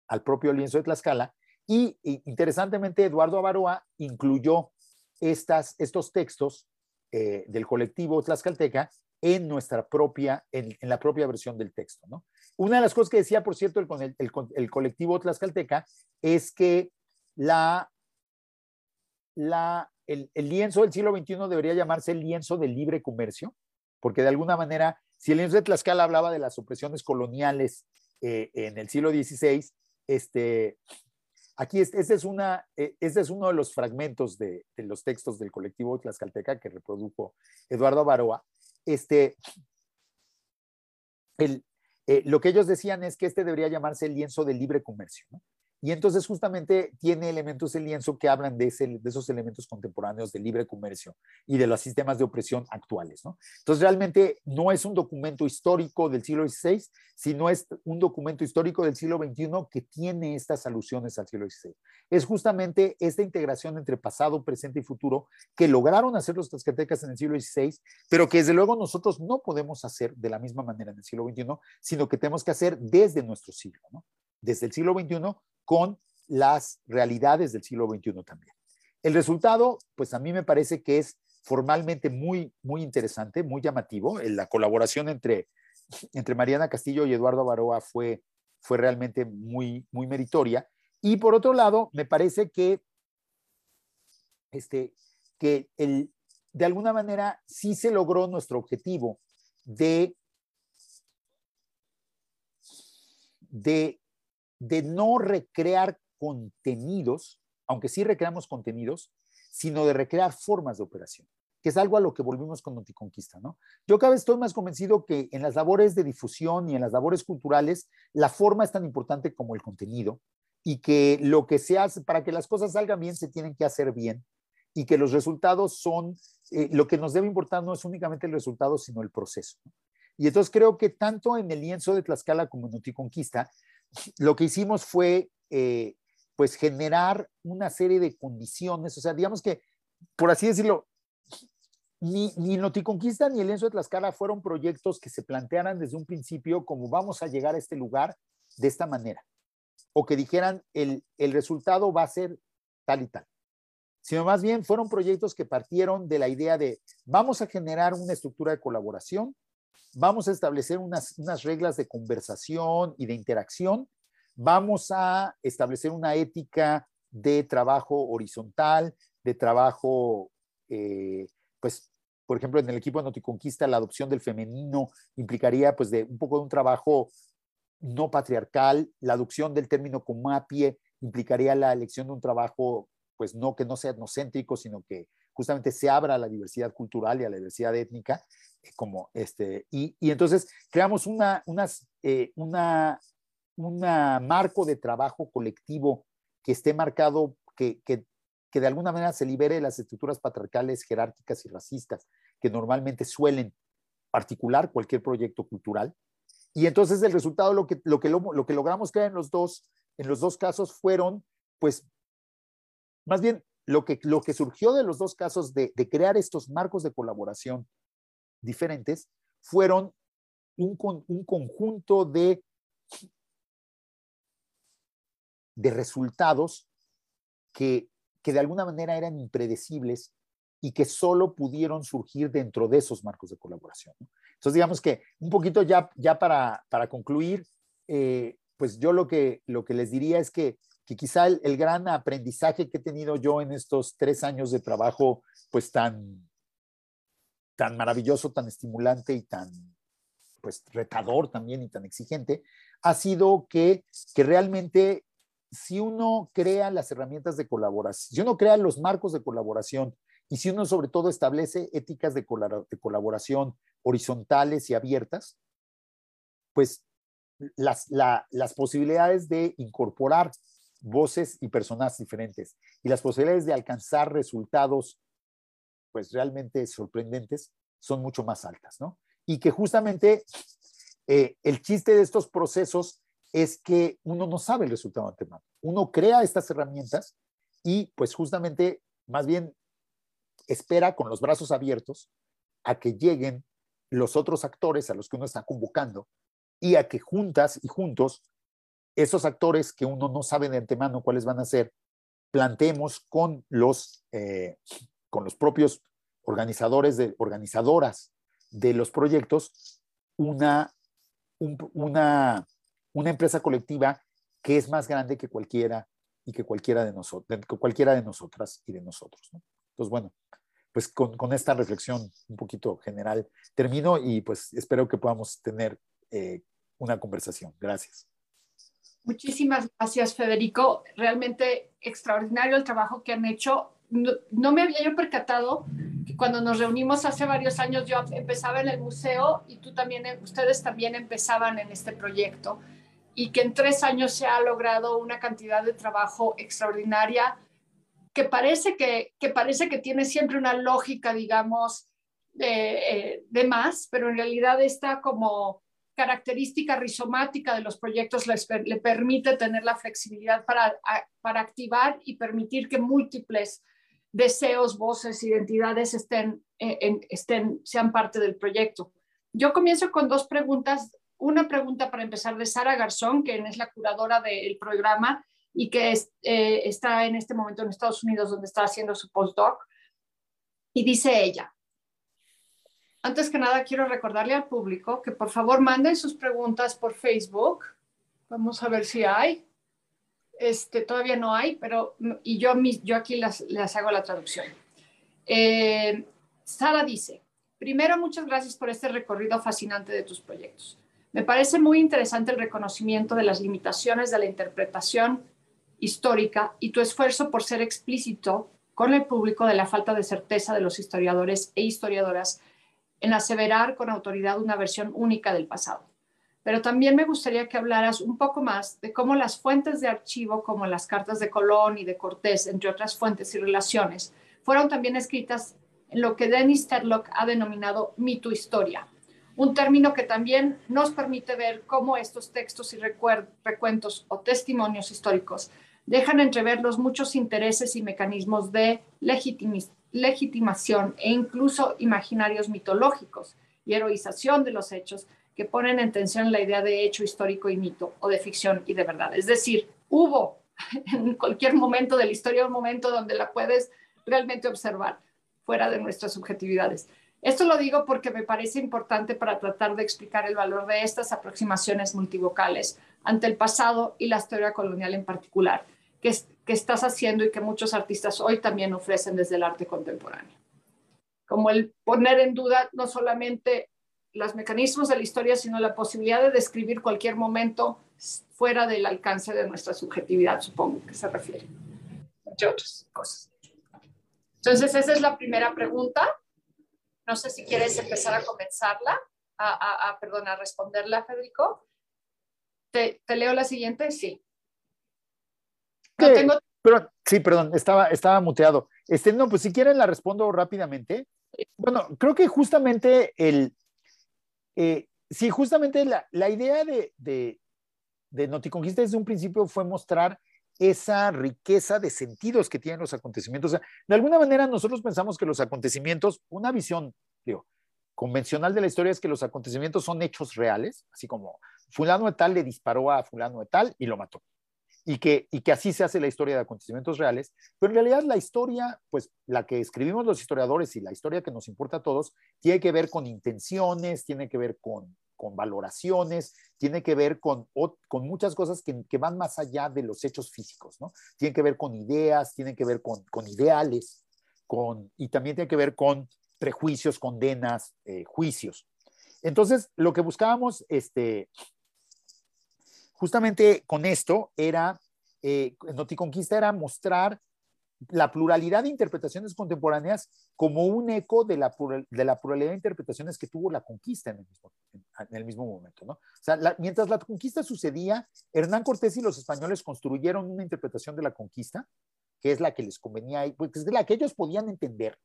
al propio lienzo de Tlaxcala. Y, interesantemente, Eduardo Avaroa incluyó estas, estos textos eh, del colectivo Tlaxcalteca en nuestra propia, en, la propia versión del texto. ¿no? Una de las cosas que decía, por cierto, el, colectivo Tlaxcalteca es que el, lienzo del siglo XXI debería llamarse el lienzo del libre comercio, porque de alguna manera, si el lienzo de Tlaxcala hablaba de las opresiones coloniales eh, en el siglo XVI, este, aquí este, es, una, eh, este es uno de los fragmentos de, de, los textos del colectivo Tlaxcalteca que reprodujo Eduardo Baroa. Este, el, eh, lo que ellos decían es que este debería llamarse el lienzo de libre comercio. ¿no? Y entonces justamente tiene elementos el lienzo que hablan de, de, esos elementos contemporáneos de libre comercio y de los sistemas de opresión actuales. ¿no? Entonces realmente no es un documento histórico del siglo XVI, sino es un documento histórico del siglo XXI que tiene estas alusiones al siglo XVI. Es justamente esta integración entre pasado, presente y futuro que lograron hacer los tlaxcaltecas en el siglo XVI, pero que desde luego nosotros no podemos hacer de la misma manera en el siglo XXI, sino que tenemos que hacer desde nuestro siglo. ¿no? desde el siglo XXI con las realidades del siglo XXI también. El resultado, pues a mí me parece que es formalmente muy, muy interesante, muy llamativo. La colaboración entre, entre Mariana Castillo y Eduardo Baroa fue, fue realmente muy, muy meritoria. Y por otro lado, me parece que, este, que el, de alguna manera sí se logró nuestro objetivo de, de de no recrear contenidos, aunque sí recreamos contenidos, sino de recrear formas de operación, que es algo a lo que volvimos con Noticonquista, ¿no? Yo cada vez estoy más convencido que en las labores de difusión y en las labores culturales, la forma es tan importante como el contenido y que lo que se hace, para que las cosas salgan bien, se tienen que hacer bien y que los resultados son, eh, lo que nos debe importar no es únicamente el resultado, sino el proceso. Y entonces creo que tanto en el lienzo de Tlaxcala como en Noticonquista, lo que hicimos fue, eh, pues, generar una serie de condiciones, o sea, digamos que, por así decirlo, ni, ni Noticonquista ni el lienzo de Tlaxcala fueron proyectos que se plantearan desde un principio como vamos a llegar a este lugar de esta manera, o que dijeran el, el resultado va a ser tal y tal, sino más bien fueron proyectos que partieron de la idea de vamos a generar una estructura de colaboración vamos a establecer unas, reglas de conversación y de interacción, vamos a establecer una ética de trabajo horizontal, de trabajo, eh, pues, por ejemplo, en el equipo de Noticonquista, la adopción del femenino implicaría, pues, de un poco de un trabajo no patriarcal, la adopción del término comapie implicaría la elección de un trabajo, pues, no que no sea etnocéntrico, sino que justamente se abra a la diversidad cultural y a la diversidad étnica, como este, y, y entonces creamos una, unas, eh, una, una marco de trabajo colectivo que esté marcado, que, que, que de alguna manera se libere de las estructuras patriarcales, jerárquicas y racistas que normalmente suelen articular cualquier proyecto cultural. Y entonces el resultado, lo que, lo que, lo, que logramos crear en los, dos, en los dos casos fueron, pues, más bien, lo que, lo que surgió de los dos casos de crear estos marcos de colaboración diferentes, fueron un, un conjunto de, de resultados que, que de alguna manera eran impredecibles y que solo pudieron surgir dentro de esos marcos de colaboración. Entonces, digamos que un poquito ya, ya para, para concluir, eh, pues yo lo que, lo que les diría es que, que quizá el, el, gran aprendizaje que he tenido yo en estos tres años de trabajo, pues tan, tan maravilloso, tan estimulante y tan pues retador también y tan exigente, ha sido que, que realmente si uno crea las herramientas de colaboración, si uno crea los marcos de colaboración y si uno sobre todo establece éticas de, colaboración horizontales y abiertas, pues las, la, las posibilidades de incorporar voces y personas diferentes y las posibilidades de alcanzar resultados pues realmente sorprendentes son mucho más altas, ¿no? Y que justamente eh, el chiste de estos procesos es que uno no sabe el resultado antemano. Uno crea estas herramientas y pues justamente más bien espera con los brazos abiertos a que lleguen los otros actores a los que uno está convocando y a que juntas y juntos esos actores que uno no sabe de antemano cuáles van a ser, planteemos con los, eh, con los propios organizadores, de, organizadoras de los proyectos, una, una, una empresa colectiva que es más grande que cualquiera y que cualquiera de, nosotros, cualquiera de nosotras y de nosotros. Entonces, bueno, pues con, esta reflexión un poquito general termino y pues espero que podamos tener eh, una conversación. Gracias. Muchísimas gracias, Federico. Realmente extraordinario el trabajo que han hecho. No, me había yo percatado que cuando nos reunimos hace varios años yo empezaba en el museo y tú también, ustedes también empezaban en este proyecto y que en tres años se ha logrado una cantidad de trabajo extraordinaria que parece que, que parece que tiene siempre una lógica, digamos, de, eh, de más, pero en realidad está como característica rizomática de los proyectos le permite tener la flexibilidad para, para activar y permitir que múltiples deseos, voces, identidades estén, eh, en, estén, sean parte del proyecto. Yo comienzo con dos preguntas. Una pregunta para empezar de Sara Garzón, que es la curadora del programa y que eh, está en este momento en Estados Unidos, donde está haciendo su postdoc. Y dice ella, antes que nada, quiero recordarle al público que por favor manden sus preguntas por Facebook. Vamos a ver si hay. Este, todavía no hay, pero y yo, yo aquí las, les hago la traducción. Eh, Sara dice, primero muchas gracias por este recorrido fascinante de tus proyectos. Me parece muy interesante el reconocimiento de las limitaciones de la interpretación histórica y tu esfuerzo por ser explícito con el público de la falta de certeza de los historiadores e historiadoras en aseverar con autoridad una versión única del pasado. Pero también me gustaría que hablaras un poco más de cómo las fuentes de archivo, como las cartas de Colón y de Cortés, entre otras fuentes y relaciones, fueron también escritas en lo que Dennis Tedlock ha denominado mito historia, un término que también nos permite ver cómo estos textos y recuentos o testimonios históricos dejan entrever los muchos intereses y mecanismos de legitimación e incluso imaginarios mitológicos y heroización de los hechos que ponen en tensión la idea de hecho histórico y mito o de ficción y de verdad. Es decir, hubo en cualquier momento de la historia un momento donde la puedes realmente observar fuera de nuestras subjetividades. Esto lo digo porque me parece importante para tratar de explicar el valor de estas aproximaciones multivocales ante el pasado y la historia colonial en particular, que, que estás haciendo y que muchos artistas hoy también ofrecen desde el arte contemporáneo. Como el poner en duda no solamente los mecanismos de la historia, sino la posibilidad de describir cualquier momento fuera del alcance de nuestra subjetividad, supongo que se refiere, entre otras cosas. Entonces, esa es la primera pregunta. No sé si quieres empezar a comenzarla, a, a, perdón, a responderla, Federico. ¿Te, ¿Te leo la siguiente? Sí pero, sí, perdón, estaba, estaba muteado. Este, no, pues si quieren la respondo rápidamente. Bueno, creo que justamente el, eh, sí, justamente la, la idea de, de, de Noticonquista desde un principio fue mostrar esa riqueza de sentidos que tienen los acontecimientos. de alguna manera nosotros pensamos que los acontecimientos, una visión, convencional de la historia es que los acontecimientos son hechos reales, así como fulano de tal le disparó a fulano de tal y lo mató y que, y que así se hace la historia de acontecimientos reales, pero en realidad la historia, pues la que escribimos los historiadores y la historia que nos importa a todos, tiene que ver con intenciones, tiene que ver con, con valoraciones, tiene que ver con, con muchas cosas que, que, van más allá de los hechos físicos, ¿no? Tiene que ver con ideas, tiene que ver con, con ideales, con, y también tiene que ver con prejuicios, condenas, eh, juicios. Entonces, lo que buscábamos este, justamente con esto era, eh, Noticonquista era mostrar la pluralidad de interpretaciones contemporáneas como un eco de la, pluralidad de interpretaciones que tuvo la conquista en el mismo, en el mismo momento. ¿no? O sea, mientras la conquista sucedía, Hernán Cortés y los españoles construyeron una interpretación de la conquista, que es la que les convenía, pues es la que ellos podían entender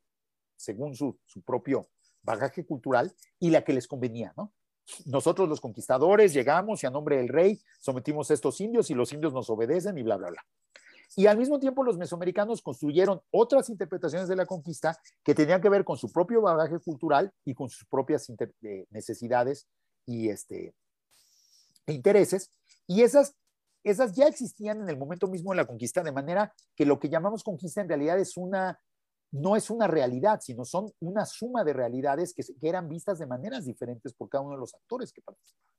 según su, su propio bagaje cultural y la que les convenía. ¿no? Nosotros los conquistadores llegamos y a nombre del rey sometimos a estos indios y los indios nos obedecen y bla, bla, bla. Y al mismo tiempo los mesoamericanos construyeron otras interpretaciones de la conquista que tenían que ver con su propio bagaje cultural y con sus propias eh, necesidades y este, intereses. Y esas, esas ya existían en el momento mismo de la conquista, de manera que lo que llamamos conquista en realidad es una, no es una realidad, sino son una suma de realidades que, que eran vistas de maneras diferentes por cada uno de los actores que participaban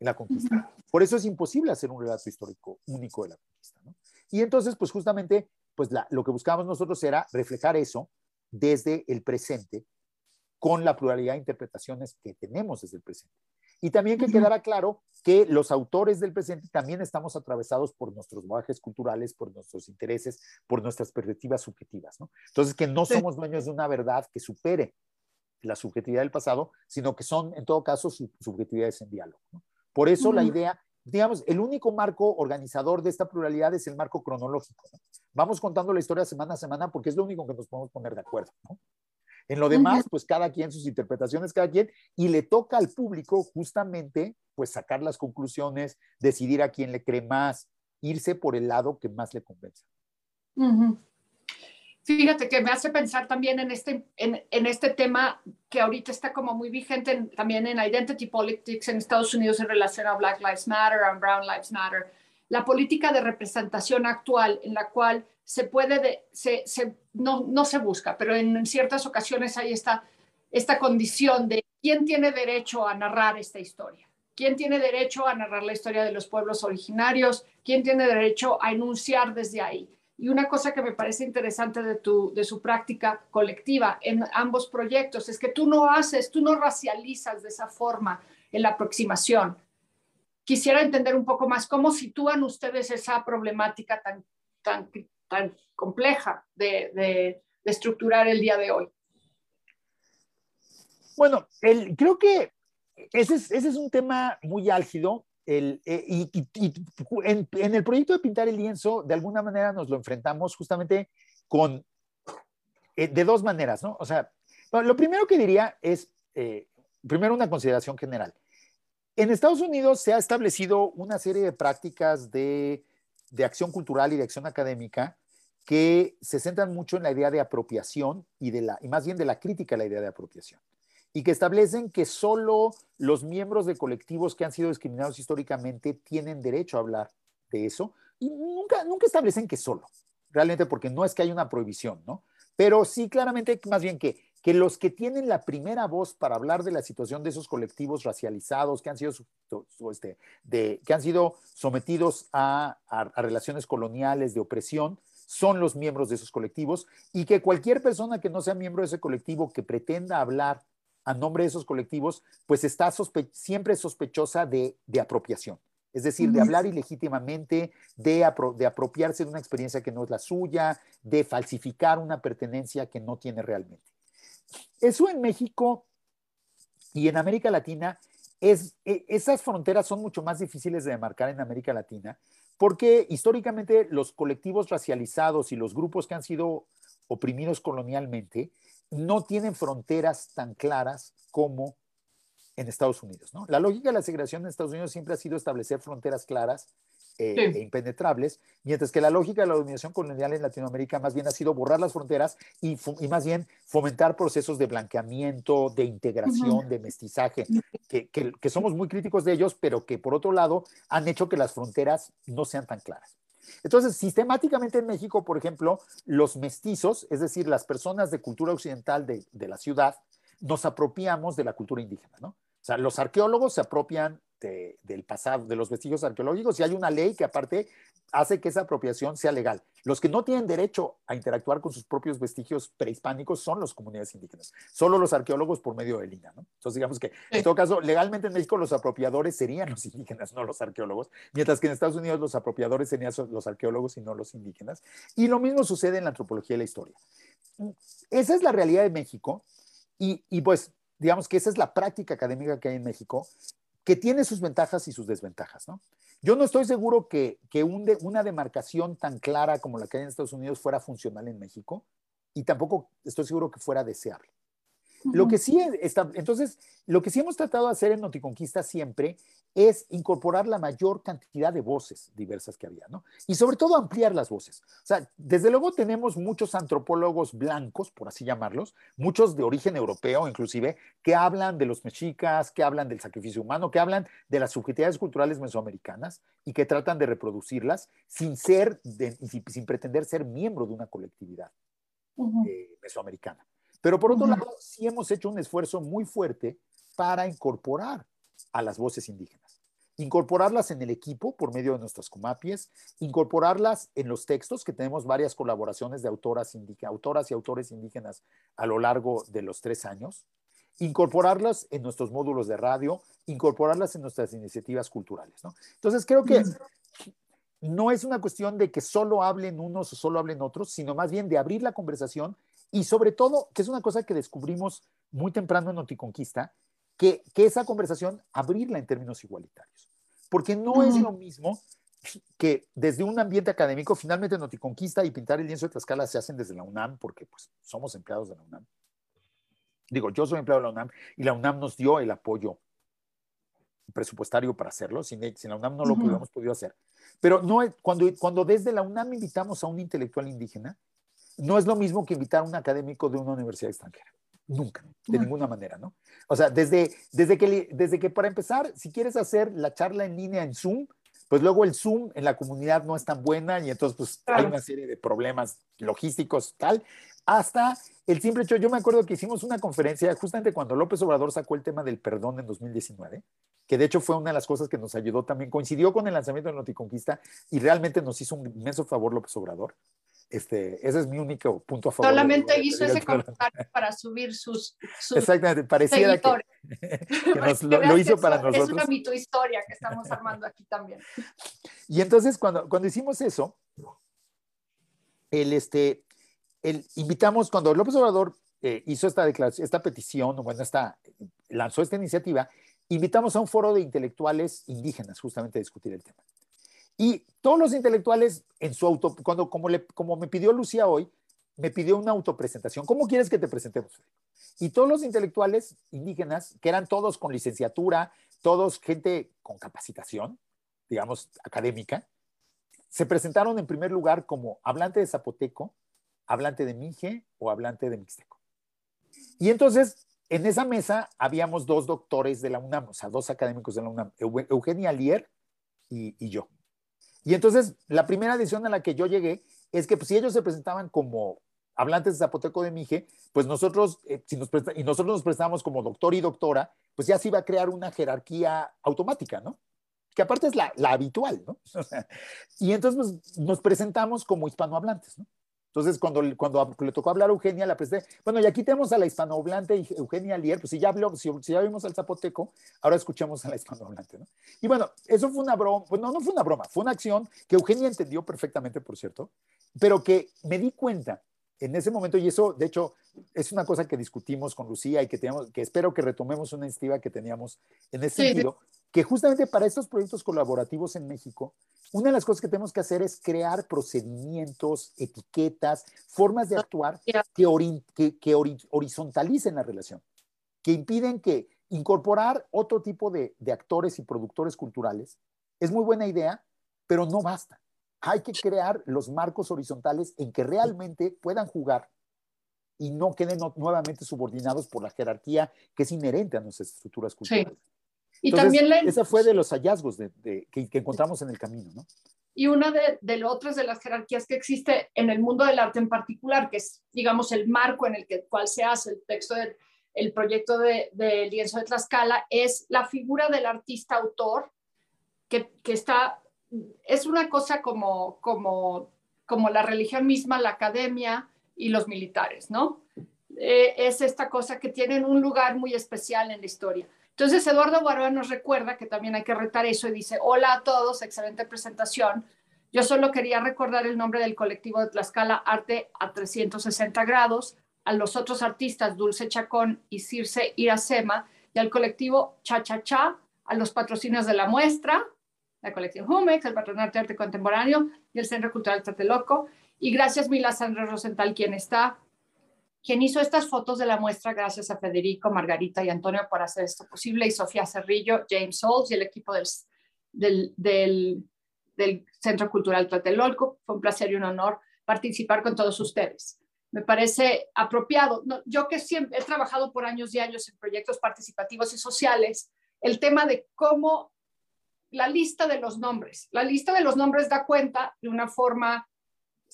en la conquista. Por eso es imposible hacer un relato histórico único de la conquista. ¿no? Y entonces, pues justamente, pues lo que buscábamos nosotros era reflejar eso desde el presente con la pluralidad de interpretaciones que tenemos desde el presente. Y también que quedara claro que los autores del presente también estamos atravesados por nuestros bagajes culturales, por nuestros intereses, por nuestras perspectivas subjetivas. ¿no? Entonces, que no somos dueños de una verdad que supere la subjetividad del pasado, sino que son, en todo caso, subjetividades en diálogo. ¿no? Por eso la idea digamos, el único marco organizador de esta pluralidad es el marco cronológico. Vamos contando la historia semana a semana porque es lo único que nos podemos poner de acuerdo. En lo demás, pues cada quien sus interpretaciones, cada quien, y le toca al público justamente, pues sacar las conclusiones, decidir a quién le cree más, irse por el lado que más le convenza. Fíjate que me hace pensar también en este, en, en, este tema que ahorita está como muy vigente también en identity politics en Estados Unidos en relación a Black Lives Matter, a Brown Lives Matter, la política de representación actual en la cual se puede, de, se, se, no, no se busca, pero en ciertas ocasiones hay esta, esta condición de quién tiene derecho a narrar esta historia. ¿Quién tiene derecho a narrar la historia de los pueblos originarios? ¿Quién tiene derecho a enunciar desde ahí? Y una cosa que me parece interesante de, tu, de su práctica colectiva en ambos proyectos es que tú no haces, tú no racializas de esa forma en la aproximación. Quisiera entender un poco más cómo sitúan ustedes esa problemática tan, tan, tan compleja de, de, estructurar el día de hoy. Bueno, el, creo que ese es, ese es un tema muy álgido el, eh, y, en, el proyecto de pintar el lienzo, de alguna manera nos lo enfrentamos justamente con, eh, de dos maneras, ¿no? O sea, lo primero que diría es, eh, primero una consideración general. En Estados Unidos se ha establecido una serie de prácticas de, de acción cultural y de acción académica que se centran mucho en la idea de apropiación y, de la, y más bien de la crítica a la idea de apropiación y que establecen que solo los miembros de colectivos que han sido discriminados históricamente tienen derecho a hablar de eso. Y nunca, nunca establecen que solo, realmente porque no es que haya una prohibición, ¿no? Pero sí claramente más bien que, que los que tienen la primera voz para hablar de la situación de esos colectivos racializados que han sido, este, de, que han sido sometidos a, a relaciones coloniales de opresión, son los miembros de esos colectivos y que cualquier persona que no sea miembro de ese colectivo que pretenda hablar a nombre de esos colectivos, pues está siempre sospechosa de, apropiación. Es decir, de hablar ilegítimamente, de, de apropiarse de una experiencia que no es la suya, de falsificar una pertenencia que no tiene realmente. Eso en México y en América Latina, es, e, esas fronteras son mucho más difíciles de demarcar en América Latina, porque históricamente los colectivos racializados y los grupos que han sido oprimidos colonialmente no tienen fronteras tan claras como en Estados Unidos. La lógica de la segregación en Estados Unidos siempre ha sido establecer fronteras claras eh, e impenetrables, mientras que la lógica de la dominación colonial en Latinoamérica más bien ha sido borrar las fronteras y, más bien fomentar procesos de blanqueamiento, de integración, de mestizaje, que, que somos muy críticos de ellos, pero que por otro lado han hecho que las fronteras no sean tan claras. Entonces, sistemáticamente en México, por ejemplo, los mestizos, es decir, las personas de cultura occidental de, la ciudad, nos apropiamos de la cultura indígena, ¿no? O sea, los arqueólogos se apropian este, del pasado, de los vestigios arqueológicos, y hay una ley que aparte hace que esa apropiación sea legal. Los que no tienen derecho a interactuar con sus propios vestigios prehispánicos son las comunidades indígenas, solo los arqueólogos por medio de línea. ¿no? Entonces, digamos que en todo caso, legalmente en México los apropiadores serían los indígenas, no los arqueólogos, mientras que en Estados Unidos los apropiadores serían los arqueólogos y no los indígenas. Y lo mismo sucede en la antropología y la historia. Esa es la realidad de México y, y pues digamos que esa es la práctica académica que hay en México, que tiene sus ventajas y sus desventajas, ¿no? Yo no estoy seguro que, una demarcación tan clara como la que hay en Estados Unidos fuera funcional en México y tampoco estoy seguro que fuera deseable. Lo que sí está, entonces, lo que sí hemos tratado de hacer en Noticonquista siempre es incorporar la mayor cantidad de voces diversas que había, ¿no? Y sobre todo ampliar las voces. O sea, desde luego tenemos muchos antropólogos blancos, por así llamarlos, muchos de origen europeo inclusive, que hablan de los mexicas, que hablan del sacrificio humano, que hablan de las subjetividades culturales mesoamericanas y que tratan de reproducirlas sin ser, sin, pretender ser miembro de una colectividad eh, mesoamericana. Pero por otro lado, sí hemos hecho un esfuerzo muy fuerte para incorporar a las voces indígenas. Incorporarlas en el equipo por medio de nuestras comapies, incorporarlas en los textos, que tenemos varias colaboraciones de autoras, autoras y autores indígenas a lo largo de los tres años, incorporarlas en nuestros módulos de radio, incorporarlas en nuestras iniciativas culturales. Entonces, creo que no es una cuestión de que solo hablen unos o solo hablen otros, sino más bien de abrir la conversación y sobre todo, que es una cosa que descubrimos muy temprano en Noticonquista, que, que esa conversación abrirla en términos igualitarios. Porque no es lo mismo que desde un ambiente académico, finalmente Noticonquista y pintar el lienzo de Tlaxcala se hacen desde la UNAM, porque pues somos empleados de la UNAM. Digo, yo soy empleado de la UNAM y la UNAM nos dio el apoyo presupuestario para hacerlo, sin, sin la UNAM no lo hubiéramos podido hacer. Pero no, cuando, cuando desde la UNAM invitamos a un intelectual indígena, no es lo mismo que invitar a un académico de una universidad extranjera. Nunca, de ninguna manera, ¿no? O sea, desde, desde, que, desde que para empezar, si quieres hacer la charla en línea en Zoom, pues luego el Zoom en la comunidad no es tan buena y entonces pues hay una serie de problemas logísticos tal, hasta el simple hecho, yo me acuerdo que hicimos una conferencia justamente cuando López Obrador sacó el tema del perdón en 2019, que de hecho fue una de las cosas que nos ayudó también, coincidió con el lanzamiento de Noticonquista y realmente nos hizo un inmenso favor López Obrador. Este, ese es mi único punto a favor. Solamente hizo ese comentario para subir sus, Exactamente, pareciera que, nos, lo, hizo para nosotros. Es una mito historia que estamos armando aquí también. Y entonces cuando, cuando hicimos eso, el, este, el, invitamos, cuando López Obrador eh, hizo esta declaración, esta petición, bueno, esta, lanzó esta iniciativa, invitamos a un foro de intelectuales indígenas justamente a discutir el tema. Y todos los intelectuales, en su auto, cuando, como, le, como me pidió Lucía hoy, me pidió una autopresentación. ¿Cómo quieres que te presentemos? Y todos los intelectuales indígenas, que eran todos con licenciatura, todos gente con capacitación, digamos, académica, se presentaron en primer lugar como hablante de zapoteco, hablante de mije o hablante de mixteco. Y entonces, en esa mesa habíamos dos doctores de la UNAM, o sea, dos académicos de la UNAM, Eugenia Alier y yo. Y entonces, la primera decisión a la que yo llegué es que pues, si ellos se presentaban como hablantes de zapoteco de Mije, pues nosotros, eh, si nos y nosotros nos prestábamos como doctor y doctora, pues ya se iba a crear una jerarquía automática, ¿no? Que aparte es la, habitual, ¿no? y entonces nos presentamos como hispanohablantes, ¿no? Entonces, cuando, cuando le tocó hablar a Eugenia, la presenté, bueno, y aquí tenemos a la hispanohablante Eugenia Lier, pues si ya, habló, si, ya vimos al zapoteco, ahora escuchamos a la hispanohablante, ¿no? Y bueno, eso fue una broma, pues no, fue una broma, fue una acción que Eugenia entendió perfectamente, por cierto, pero que me di cuenta en ese momento, y eso, de hecho, es una cosa que discutimos con Lucía y que, tenemos, que espero que retomemos una iniciativa que teníamos en ese sentido, que justamente para estos proyectos colaborativos en México, una de las cosas que tenemos que hacer es crear procedimientos, etiquetas, formas de actuar que, que, horizontalicen la relación, que impiden que incorporar otro tipo de, de actores y productores culturales es muy buena idea, pero no basta. Hay que crear los marcos horizontales en que realmente puedan jugar y no queden nuevamente subordinados por la jerarquía que es inherente a nuestras estructuras culturales. Y también la... Esa fue de los hallazgos de, que, encontramos en el camino, ¿no? Y una de, de otras de las jerarquías que existe en el mundo del arte en particular, que es, digamos, el marco en el que, cual se hace el texto de, el proyecto de, de lienzo de Tlaxcala, es la figura del artista autor que, que está, es una cosa como, como, como la religión misma, la academia y los militares, ¿no? Eh, es esta cosa que tienen un lugar muy especial en la historia. Entonces, Eduardo Baroa nos recuerda que también hay que retar eso y dice, hola a todos, excelente presentación. Yo solo quería recordar el nombre del colectivo de Tlaxcala Arte a 360 grados, a los otros artistas Dulce Chacón y Circe Iracema, y al colectivo Cha Cha Cha, a los patrocinios de la muestra, la colección Humex, el Patronato de Arte Contemporáneo y el Centro Cultural Tlatelolco. Y gracias, Mila Sandra Rosenthal, quien está quien hizo estas fotos de la muestra, gracias a Federico, Margarita y Antonio por hacer esto posible, y Sofía Cerrillo, James Souls y el equipo del, del, del, Centro Cultural Tlatelolco. Fue un placer y un honor participar con todos ustedes. Me parece apropiado. yo que siempre he trabajado por años y años en proyectos participativos y sociales, el tema de cómo la lista de los nombres. La lista de los nombres da cuenta de una forma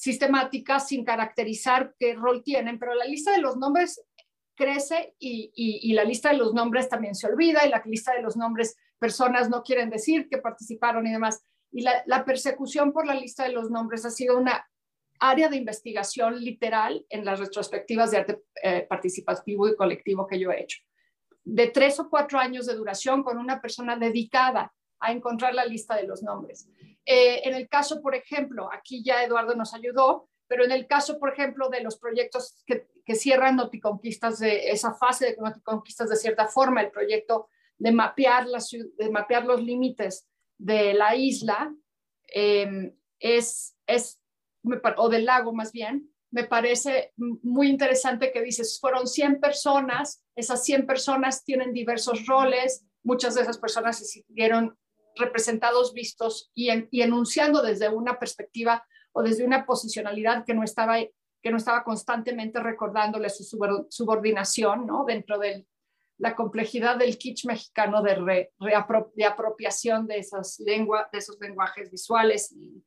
sistemática sin caracterizar qué rol tienen, pero la lista de los nombres crece y, la lista de los nombres también se olvida y la lista de los nombres personas no quieren decir que participaron y demás. Y la, persecución por la lista de los nombres ha sido una área de investigación literal en las retrospectivas de arte eh, participativo y colectivo que yo he hecho. De tres o cuatro años de duración con una persona dedicada a encontrar la lista de los nombres. Eh, en el caso, por ejemplo, aquí ya Eduardo nos ayudó, pero en el caso, por ejemplo, de los proyectos que, cierran Noticonquistas, de esa fase de Noticonquistas, de cierta forma, el proyecto de mapear, de mapear los límites de la isla, em, es, es, o del lago más bien, me parece muy interesante que dices, fueron 100 personas, esas 100 personas tienen diversos roles, muchas de esas personas se siguieron representados, vistos y, enunciando desde una perspectiva o desde una posicionalidad que no estaba, que no estaba constantemente recordándole su subordinación ¿no? dentro de la complejidad del kitsch mexicano de, de apropiación de, esas lengua, de esos lenguajes visuales y,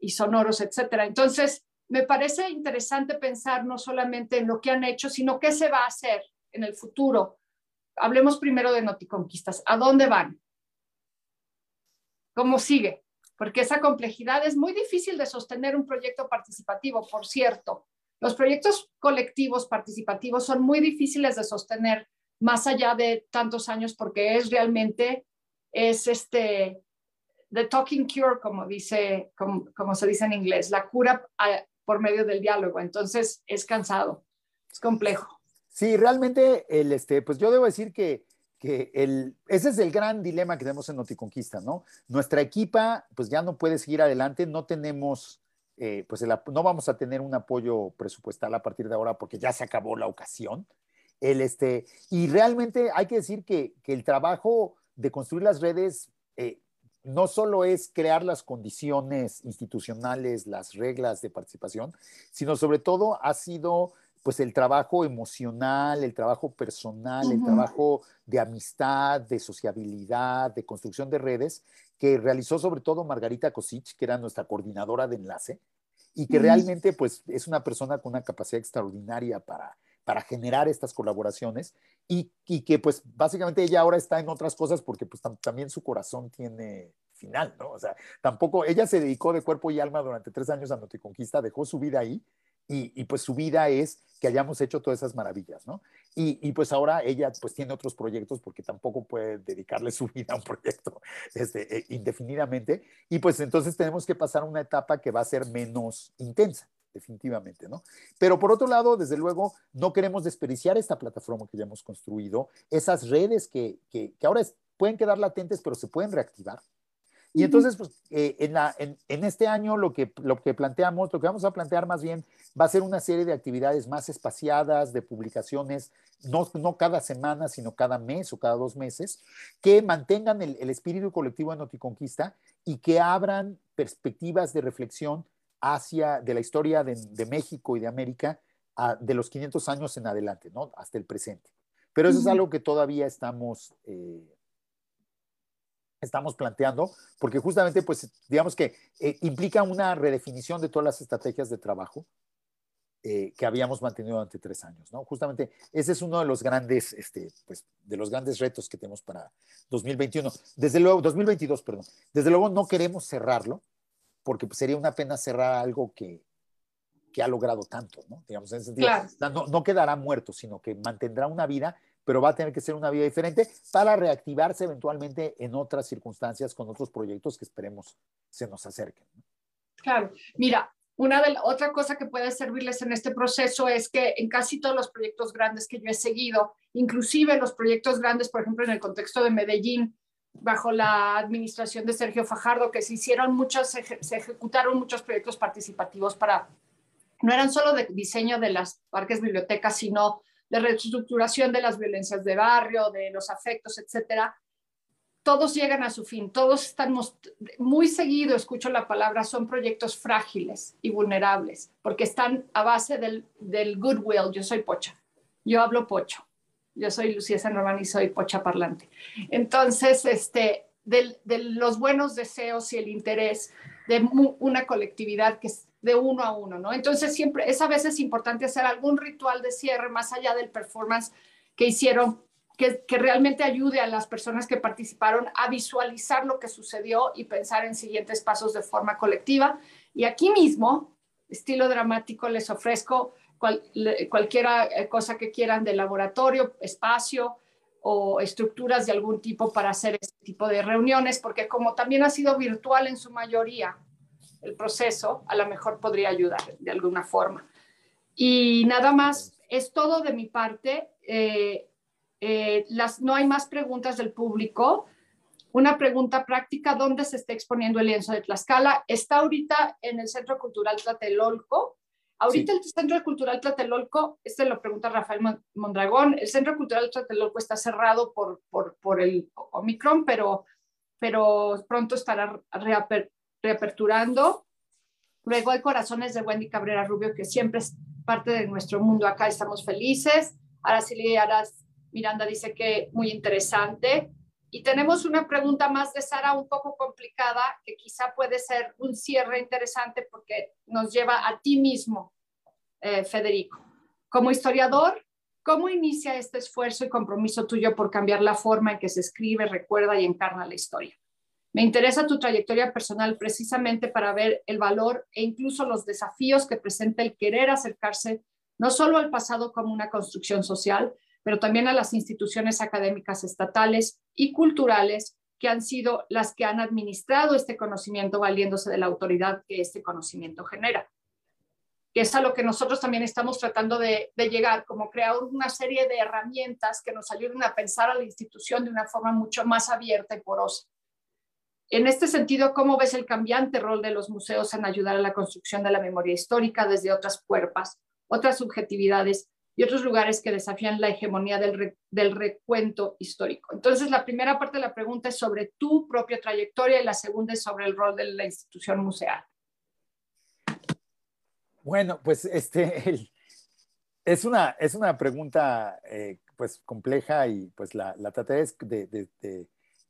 y sonoros, etcétera. Entonces, me parece interesante pensar no solamente en lo que han hecho, sino qué se va a hacer en el futuro. Hablemos primero de Noticonquistas. ¿A dónde van? Cómo sigue, porque esa complejidad es muy difícil de sostener un proyecto participativo, por cierto. Los proyectos colectivos participativos son muy difíciles de sostener más allá de tantos años porque es realmente, es este, the talking cure, como, dice, como, se dice en inglés, la cura ah, por medio del diálogo. Entonces es cansado, es complejo. Sí, realmente, el, este, pues yo debo decir que que el, ese es el gran dilema que tenemos en Noticonquista, ¿no? Nuestra equipa, pues ya no puede seguir adelante, no tenemos, eh, pues no vamos a tener un apoyo presupuestal a partir de ahora porque ya se acabó la ocasión. El, este, y realmente hay que decir que, que el trabajo de construir las redes eh, no solo es crear las condiciones institucionales, las reglas de participación, sino sobre todo ha sido pues el trabajo emocional, el trabajo personal, el trabajo de amistad, de sociabilidad, de construcción de redes, que realizó sobre todo Margarita Kosich, que era nuestra coordinadora de enlace, y que realmente pues es una persona con una capacidad extraordinaria para, para generar estas colaboraciones y, y, que pues básicamente ella ahora está en otras cosas porque pues también su corazón tiene final, ¿no? O sea, tampoco, ella se dedicó de cuerpo y alma durante tres años a Noticonquista, dejó su vida ahí y, pues su vida es que hayamos hecho todas esas maravillas, ¿no? Y, pues ahora ella pues tiene otros proyectos porque tampoco puede dedicarle su vida a un proyecto este, eh, indefinidamente. Y pues entonces tenemos que pasar una etapa que va a ser menos intensa, definitivamente, ¿no? Pero por otro lado, desde luego, no queremos desperdiciar esta plataforma que ya hemos construido, esas redes que, que, que ahora pueden quedar latentes, pero se pueden reactivar y entonces, pues, eh, en, la, en, en, este año lo que, lo que planteamos, lo que vamos a plantear más bien va a ser una serie de actividades más espaciadas, de publicaciones, no, no cada semana, sino cada mes o cada dos meses, que mantengan el, el espíritu colectivo de Noticonquista y que abran perspectivas de reflexión hacia de la historia de, de México y de América a, de los 500 años en adelante, ¿no? Hasta el presente. Pero eso es algo que todavía estamos... Eh, estamos planteando, porque justamente, pues, digamos que eh, implica una redefinición de todas las estrategias de trabajo. eh, que habíamos mantenido durante tres años, ¿no? Justamente ese es uno de los grandes, este, pues, de los grandes retos que tenemos para 2021. Desde luego, 2022, perdón. Desde luego no queremos cerrarlo, porque pues, sería una pena cerrar algo que, que ha logrado tanto, ¿no? Digamos, en ese sentido, no, no quedará muerto, sino que mantendrá una vida, pero va a tener que ser una vida diferente para reactivarse eventualmente en otras circunstancias con otros proyectos que esperemos se nos acerquen. Claro, mira, una de otra cosa que puede servirles en este proceso es que en casi todos los proyectos grandes que yo he seguido, inclusive los proyectos grandes, por ejemplo, en el contexto de Medellín, bajo la administración de Sergio Fajardo, que se hicieron muchos, se ejecutaron muchos proyectos participativos para, no eran solo de diseño de las parques bibliotecas, sino de reestructuración de las violencias de barrio, de los afectos, etcétera todos llegan a su fin, todos están muy seguido, escucho la palabra, son proyectos frágiles y vulnerables, porque están a base del, del goodwill. Yo soy pocha, yo hablo pocho, yo soy Lucía San Román y soy pocha parlante. Entonces, este, de, de los buenos deseos y el interés de una colectividad que de uno a uno, ¿no? Entonces, siempre es a veces importante hacer algún ritual de cierre más allá del performance que hicieron que, realmente ayude a las personas que participaron a visualizar lo que sucedió y pensar en siguientes pasos de forma colectiva. Y aquí mismo, estilo dramático, les ofrezco cualquier eh, cosa que quieran de laboratorio, espacio o estructuras de algún tipo para hacer este tipo de reuniones, porque como también ha sido virtual en su mayoría el proceso, a lo mejor podría ayudar de alguna forma. Y nada más, es todo de mi parte. Eh, eh, las, no hay más preguntas del público. Una pregunta práctica, ¿dónde se está exponiendo el lienzo de Tlaxcala? Está ahorita en el Centro Cultural Tlatelolco. Ahorita el Centro Cultural Tlatelolco, este lo pregunta Rafael Mondragón, el Centro Cultural Tlatelolco está cerrado por, por, por el Omicron, pero, pero pronto estará reaperturando. Luego hay Corazones de Wendy Cabrera Rubio, que siempre es parte de nuestro mundo acá, estamos felices. Araceli Aras Miranda dice que muy interesante. Y tenemos una pregunta más de Sara un poco complicada, que quizá puede ser un cierre interesante porque nos lleva a ti mismo, eh, Federico. Como historiador, ¿cómo inicia este esfuerzo y compromiso tuyo por cambiar la forma en que se escribe, recuerda y encarna la historia? Me interesa tu trayectoria personal precisamente para ver el valor e incluso los desafíos que presenta el querer acercarse no solo al pasado como una construcción social, pero también a las instituciones académicas estatales y culturales que han sido las que han administrado este conocimiento valiéndose de la autoridad que este conocimiento genera. Que es a lo que nosotros también estamos tratando de, llegar, como crear una serie de herramientas que nos ayuden a pensar a la institución de una forma mucho más abierta y porosa. En este sentido, ¿cómo ves el cambiante rol de los museos en ayudar a la construcción de la memoria histórica desde otras cuerpas, otras subjetividades y otros lugares que desafían la hegemonía del, recuento histórico. Entonces, la primera parte de la pregunta es sobre tu propia trayectoria y la segunda es sobre el rol de la institución museal. Bueno, pues este, es, una, es una pregunta eh, pues compleja y pues la, la trataré de, de, de,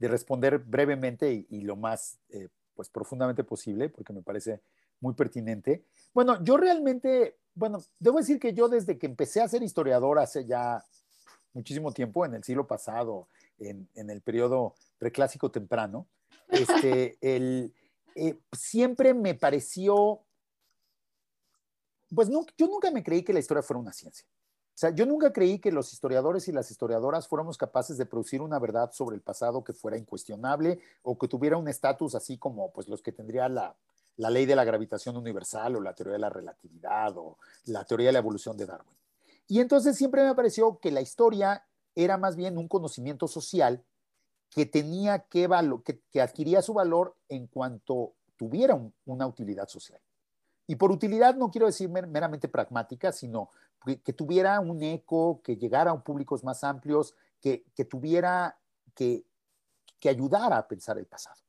responder brevemente y, lo más eh, pues profundamente posible porque me parece muy pertinente. Bueno, yo realmente bueno, debo decir que yo desde que empecé a ser historiador hace ya muchísimo tiempo, en el siglo pasado, en, el periodo preclásico temprano, este, el, eh, siempre me pareció, pues yo nunca me creí que la historia fuera una ciencia. O sea, yo nunca creí que los historiadores y las historiadoras fuéramos capaces de producir una verdad sobre el pasado que fuera incuestionable o que tuviera un estatus así como pues los que tendría la, la ley de la gravitación universal o la teoría de la relatividad o la teoría de la evolución de Darwin. Y entonces siempre me pareció que la historia era más bien un conocimiento social que tenía que, que, que adquiría su valor en cuanto tuviera una utilidad social. Y por utilidad no quiero decir meramente pragmática, sino que, tuviera un eco, que llegara a públicos más amplios, que, que tuviera, que, que ayudara a pensar el pasado.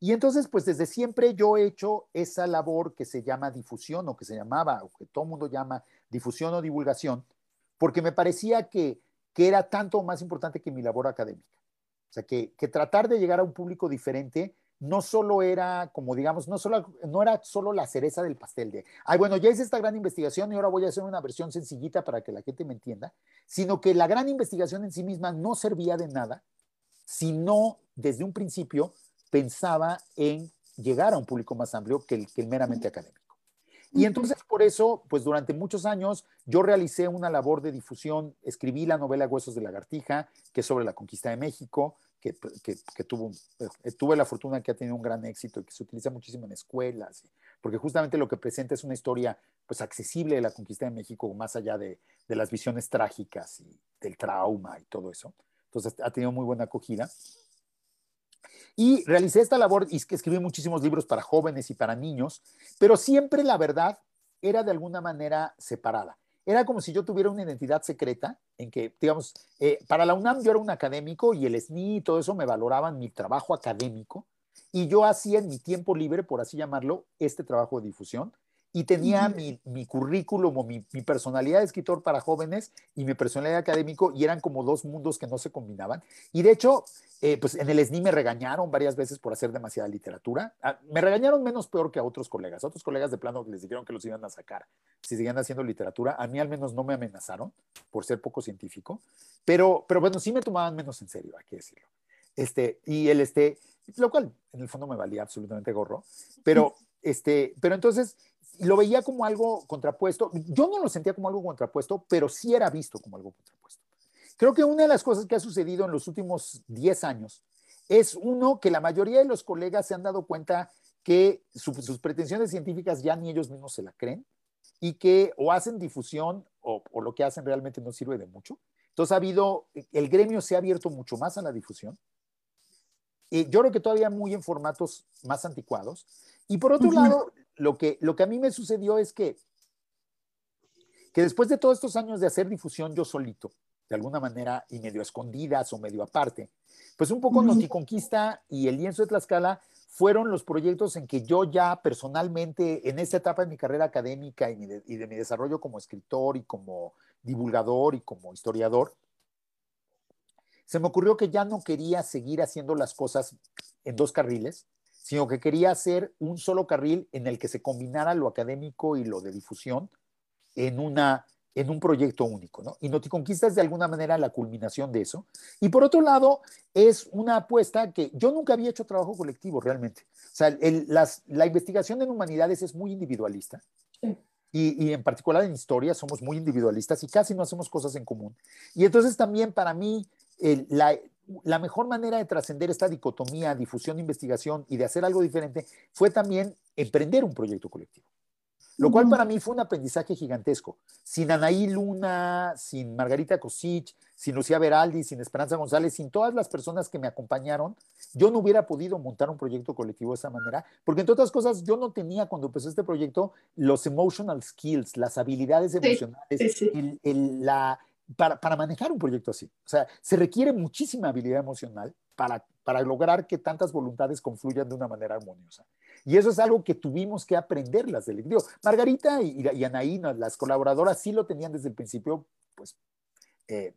Y entonces, pues desde siempre yo he hecho esa labor que se llama difusión o que se llamaba, o que todo el mundo llama difusión o divulgación, porque me parecía que, que era tanto más importante que mi labor académica. O sea, que, que tratar de llegar a un público diferente no solo era, como digamos, no, solo, no era solo la cereza del pastel de, ay, bueno, ya hice esta gran investigación y ahora voy a hacer una versión sencillita para que la gente me entienda, sino que la gran investigación en sí misma no servía de nada si no desde un principio pensaba en llegar a un público más amplio que el, que el meramente académico. Y entonces por eso, pues durante muchos años yo realicé una labor de difusión, escribí la novela Huesos de Lagartija, que es sobre la conquista de México, que, que, tuvo, eh, tuve la fortuna que ha tenido un gran éxito y que se utiliza muchísimo en escuelas, porque justamente lo que presenta es una historia pues accesible de la conquista de México, más allá de, de las visiones trágicas y del trauma y todo eso. Entonces ha tenido muy buena acogida. Y realicé esta labor y escribí muchísimos libros para jóvenes y para niños, pero siempre la verdad era de alguna manera separada. Era como si yo tuviera una identidad secreta en que, digamos, eh, para la UNAM yo era un académico y el SNI y todo eso me valoraban mi trabajo académico y yo hacía en mi tiempo libre, por así llamarlo, este trabajo de difusión y tenía mi, mi, currículum o mi, mi, personalidad de escritor para jóvenes y mi personalidad académico y eran como dos mundos que no se combinaban. Y de hecho, eh, pues en el SNI me regañaron varias veces por hacer demasiada literatura. Ah, me regañaron menos peor que a otros colegas. Otros colegas de plano les dijeron que los iban a sacar si seguían haciendo literatura. A mí al menos no me amenazaron por ser poco científico, pero, pero bueno, sí me tomaban menos en serio, hay que decirlo. Este, y el este, lo cual en el fondo me valía absolutamente gorro, pero, este, pero entonces lo veía como algo contrapuesto. Yo no lo sentía como algo contrapuesto, pero sí era visto como algo contrapuesto. Creo que una de las cosas que ha sucedido en los últimos 10 años es uno que la mayoría de los colegas se han dado cuenta que sus pretensiones científicas ya ni ellos mismos se la creen y que o hacen difusión o, o lo que hacen realmente no sirve de mucho. Entonces ha habido, el gremio se ha abierto mucho más a la difusión. Y yo creo que todavía muy en formatos más anticuados. Y por otro lado, lo que, lo que a mí me sucedió es que, que después de todos estos años de hacer difusión yo solito, de alguna manera, y medio escondidas o medio aparte, pues un poco Noticonquista y el lienzo de Tlaxcala fueron los proyectos en que yo ya personalmente, en esta etapa de mi carrera académica y, y de mi desarrollo como escritor y como divulgador y como historiador, se me ocurrió que ya no quería seguir haciendo las cosas en dos carriles, sino que quería hacer un solo carril en el que se combinara lo académico y lo de difusión en, una, en un proyecto único. ¿no? Y Noticonquista es de alguna manera la culminación de eso. Y por otro lado, es una apuesta que yo nunca había hecho trabajo colectivo realmente. O sea, la investigación en humanidades es muy individualista. Y, y, en particular en historia somos muy individualistas y casi no hacemos cosas en común. Y entonces también para mí el, la, la mejor manera de trascender esta dicotomía, difusión, investigación y de hacer algo diferente fue también emprender un proyecto colectivo. Lo cual para mí fue un aprendizaje gigantesco. Sin Anaí Luna, sin Margarita Kosich, sin Lucía Veraldi, sin Esperanza González, sin todas las personas que me acompañaron, yo no hubiera podido montar un proyecto colectivo de esa manera, porque entre otras cosas yo no tenía cuando empezó este proyecto los emotional skills, las habilidades emocionales, la, para, para, manejar un proyecto así. O sea, se requiere muchísima habilidad emocional para, para lograr que tantas voluntades confluyan de una manera armoniosa. Y eso es algo que tuvimos que aprender las del digo, Margarita y, y Anaí, las colaboradoras, sí lo tenían desde el principio, pues, eh,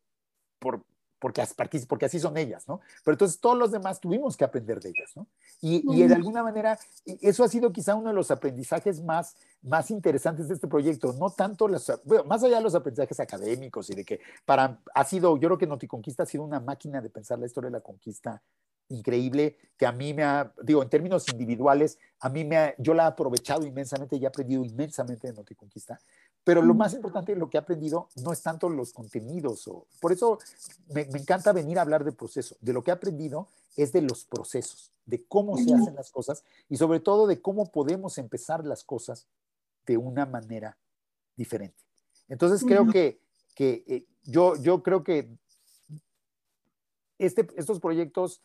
por, porque, porque así son ellas, ¿no? Pero entonces todos los demás tuvimos que aprender de ellas, ¿no? Y, y, de alguna manera, eso ha sido quizá uno de los aprendizajes más, más interesantes de este proyecto, no tanto, los, bueno, más allá de los aprendizajes académicos y de que para, ha sido, yo creo que Noticonquista ha sido una máquina de pensar la historia de la conquista increíble que a mí me ha, digo, en términos individuales, a mí me ha, yo la he aprovechado inmensamente y he aprendido inmensamente de Noticonquista, pero lo más importante de lo que he aprendido no es tanto los contenidos, o, por eso me, me, encanta venir a hablar de proceso. De lo que he aprendido es de los procesos, de cómo se hacen las cosas y sobre todo de cómo podemos empezar las cosas de una manera diferente. Entonces creo que, que eh, yo, yo creo que este, estos proyectos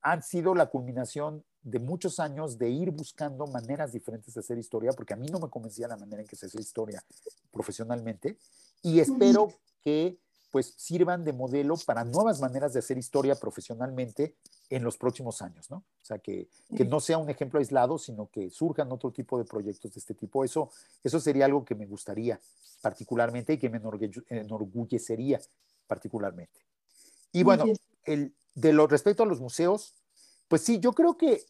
han sido la culminación de muchos años de ir buscando maneras diferentes de hacer historia, porque a mí no me convencía la manera en que se hace historia profesionalmente, y espero que pues sirvan de modelo para nuevas maneras de hacer historia profesionalmente en los próximos años, ¿no? O sea, que, que no sea un ejemplo aislado, sino que surjan otro tipo de proyectos de este tipo. Eso, eso sería algo que me gustaría particularmente y que me enorgullecería particularmente. Y bueno, el, de lo respecto a los museos, pues sí, yo creo que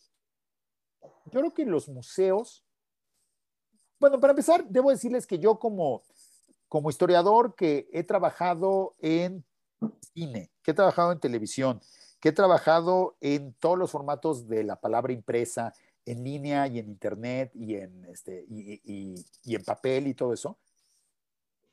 yo creo que los museos, bueno, para empezar, debo decirles que yo como, como historiador que he trabajado en cine, que he trabajado en televisión, que he trabajado en todos los formatos de la palabra impresa, en línea y en internet y en, este, y, y en papel y todo eso,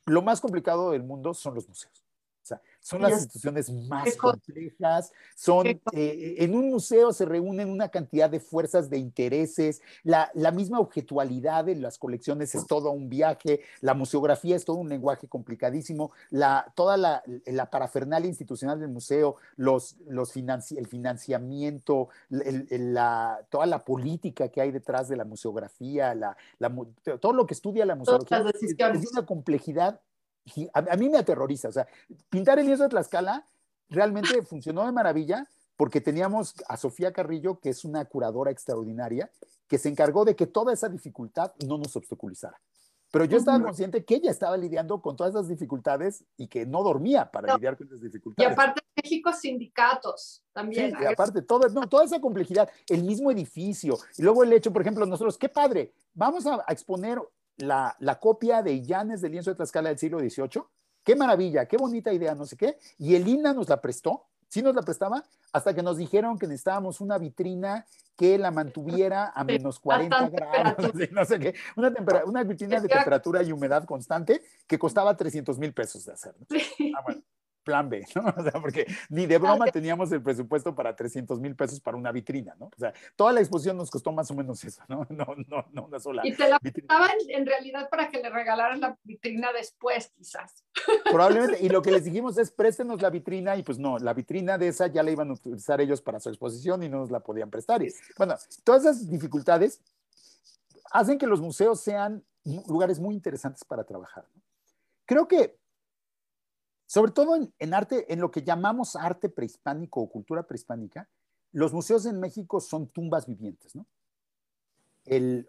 lo más complicado del mundo son los museos. O sea, son las instituciones más complejas, son, eh, en un museo se reúnen una cantidad de fuerzas de intereses, la, la, misma objetualidad de las colecciones es todo un viaje, la museografía es todo un lenguaje complicadísimo, la, toda la, la parafernalia institucional del museo, los, los financi el financiamiento, el, la, toda la política que hay detrás de la museografía, la, todo lo que estudia la museografía es, es una complejidad a, mí me aterroriza. O sea, pintar el lienzo de Tlaxcala realmente funcionó de maravilla porque teníamos a Sofía Carrillo, que es una curadora extraordinaria, que se encargó de que toda esa dificultad no nos obstaculizara. Pero yo estaba consciente que ella estaba lidiando con todas esas dificultades y que no dormía para lidiar con esas dificultades. Y aparte México, sindicatos también. Sí, y aparte, toda, no, toda esa complejidad, el mismo edificio. Y luego el hecho, por ejemplo, nosotros, qué padre, vamos a, a exponer la, copia de Illanes del lienzo de Tlaxcala del siglo XVIII. Qué maravilla, qué bonita idea, no sé qué. Y el INA nos la prestó, sí nos la prestaba, hasta que nos dijeron que necesitábamos una vitrina que la mantuviera a menos 40 grados, no sé qué, una, una vitrina de temperatura y humedad constante que costaba 300 mil pesos de hacer. Ah, bueno plan B, ¿no? O sea, porque ni de broma teníamos el presupuesto para 300 mil pesos para una vitrina, ¿no? O sea, toda la exposición nos costó más o menos eso, ¿no? No, no, no una sola. Y te la prestaban en realidad para que le regalaran la vitrina después, quizás. Probablemente, y lo que les dijimos es préstenos la vitrina, y pues no, la vitrina de esa ya la iban a utilizar ellos para su exposición y no nos la podían prestar. Y, bueno, todas esas dificultades hacen que los museos sean lugares muy interesantes para trabajar. ¿no? Creo que sobre todo en, arte, en lo que llamamos arte prehispánico o cultura prehispánica, los museos en México son tumbas vivientes, ¿no?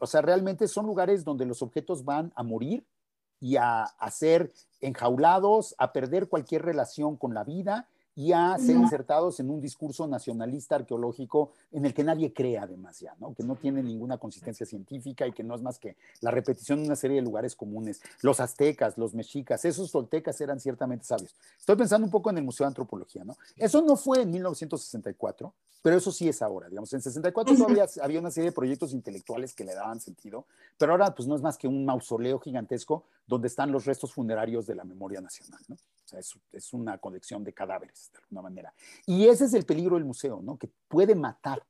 o sea, realmente son lugares donde los objetos van a morir y a, a, ser enjaulados, a perder cualquier relación con la vida y a ser insertados en un discurso nacionalista arqueológico en el que nadie cree además ya, ¿no? que no tiene ninguna consistencia científica y que no es más que la repetición de una serie de lugares comunes. Los aztecas, los mexicas, esos toltecas eran ciertamente sabios. Estoy pensando un poco en el Museo de Antropología, ¿no? Eso no fue en 1964, pero eso sí es ahora, digamos. En 64 todavía había una serie de proyectos intelectuales que le daban sentido, pero ahora pues no es más que un mausoleo gigantesco donde están los restos funerarios de la memoria nacional, ¿no? O sea, es, es una colección de cadáveres de alguna manera. Y ese es el peligro del museo, ¿no? Que puede matar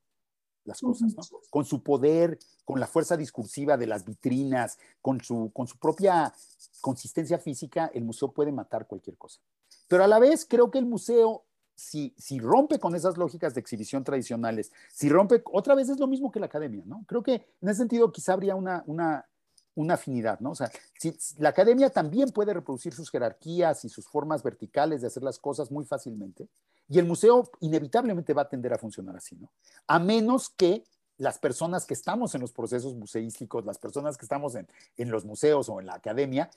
las cosas, ¿no? Con su poder, con la fuerza discursiva de las vitrinas, con su, con su propia consistencia física, el museo puede matar cualquier cosa. Pero a la vez creo que el museo, si, si rompe con esas lógicas de exhibición tradicionales, si rompe, otra vez es lo mismo que la academia, ¿no? Creo que en ese sentido quizá habría una, una, una afinidad, ¿no? O sea, si, la academia también puede reproducir sus jerarquías y sus formas verticales de hacer las cosas muy fácilmente, y el museo inevitablemente va a tender a funcionar así, ¿no? A menos que las personas que estamos en los procesos museísticos, las personas que estamos en, en los museos o en la academia,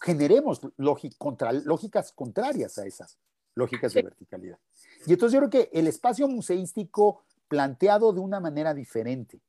generemos contra, lógicas contrarias a esas lógicas de verticalidad. Y entonces yo creo que el espacio museístico planteado de una manera diferente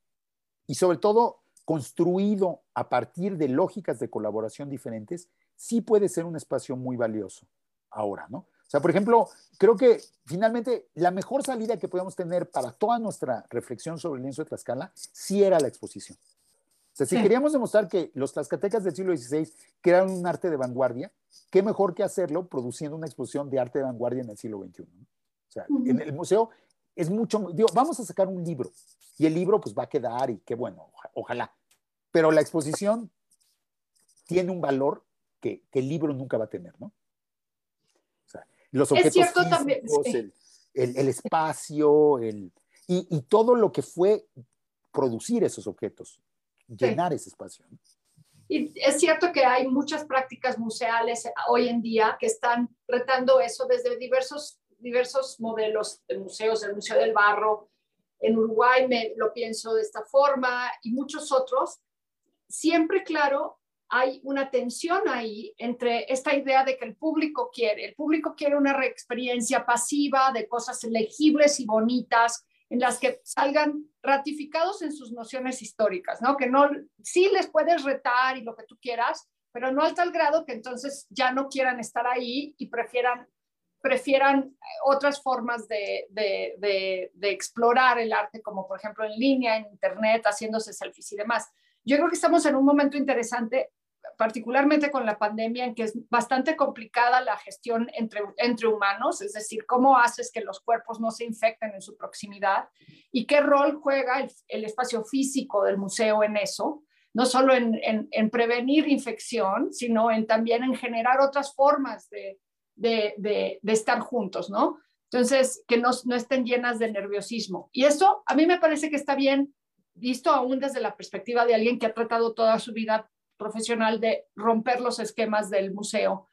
y sobre todo construido a partir de lógicas de colaboración diferentes, sí puede ser un espacio muy valioso ahora, ¿no? O sea, por ejemplo, creo que finalmente la mejor salida que podemos tener para toda nuestra reflexión sobre el lienzo de Tlaxcala sí era la exposición. O sea, si queríamos demostrar que los tlaxcatecas del siglo XVI crearon un arte de vanguardia, qué mejor que hacerlo produciendo una exposición de arte de vanguardia en el siglo XXI. O sea, en el museo es mucho, digo, vamos a sacar un libro y el libro pues va a quedar y qué bueno, ojalá. Pero la exposición tiene un valor que, que el libro nunca va a tener, ¿no? O sea, los objetos cierto, físicos, también, el, el, el, espacio, el, y, y, todo lo que fue producir esos objetos, llenar sí. ese espacio. ¿no? Y es cierto que hay muchas prácticas museales hoy en día que están tratando eso desde diversos diversos modelos de museos, el Museo del Barro, en Uruguay me lo pienso de esta forma y muchos otros. Siempre, claro, hay una tensión ahí entre esta idea de que el público quiere, el público quiere una experiencia pasiva de cosas legibles y bonitas en las que salgan ratificados en sus nociones históricas, ¿no? Que no, sí les puedes retar y lo que tú quieras, pero no al tal grado que entonces ya no quieran estar ahí y prefieran, prefieran otras formas de, explorar el arte, como por ejemplo en línea, en internet, haciéndose selfies y demás. Yo creo que estamos en un momento interesante particularmente con la pandemia, en que es bastante complicada la gestión entre, entre humanos, es decir, cómo haces que los cuerpos no se infecten en su proximidad y qué rol juega el, espacio físico del museo en eso, no solo en, en, prevenir infección, sino también en generar otras formas de, de, de, estar juntos, ¿no? Entonces, que no, no estén llenas de nerviosismo. Y eso a mí me parece que está bien visto aún desde la perspectiva de alguien que ha tratado toda su vida profesional de romper los esquemas del museo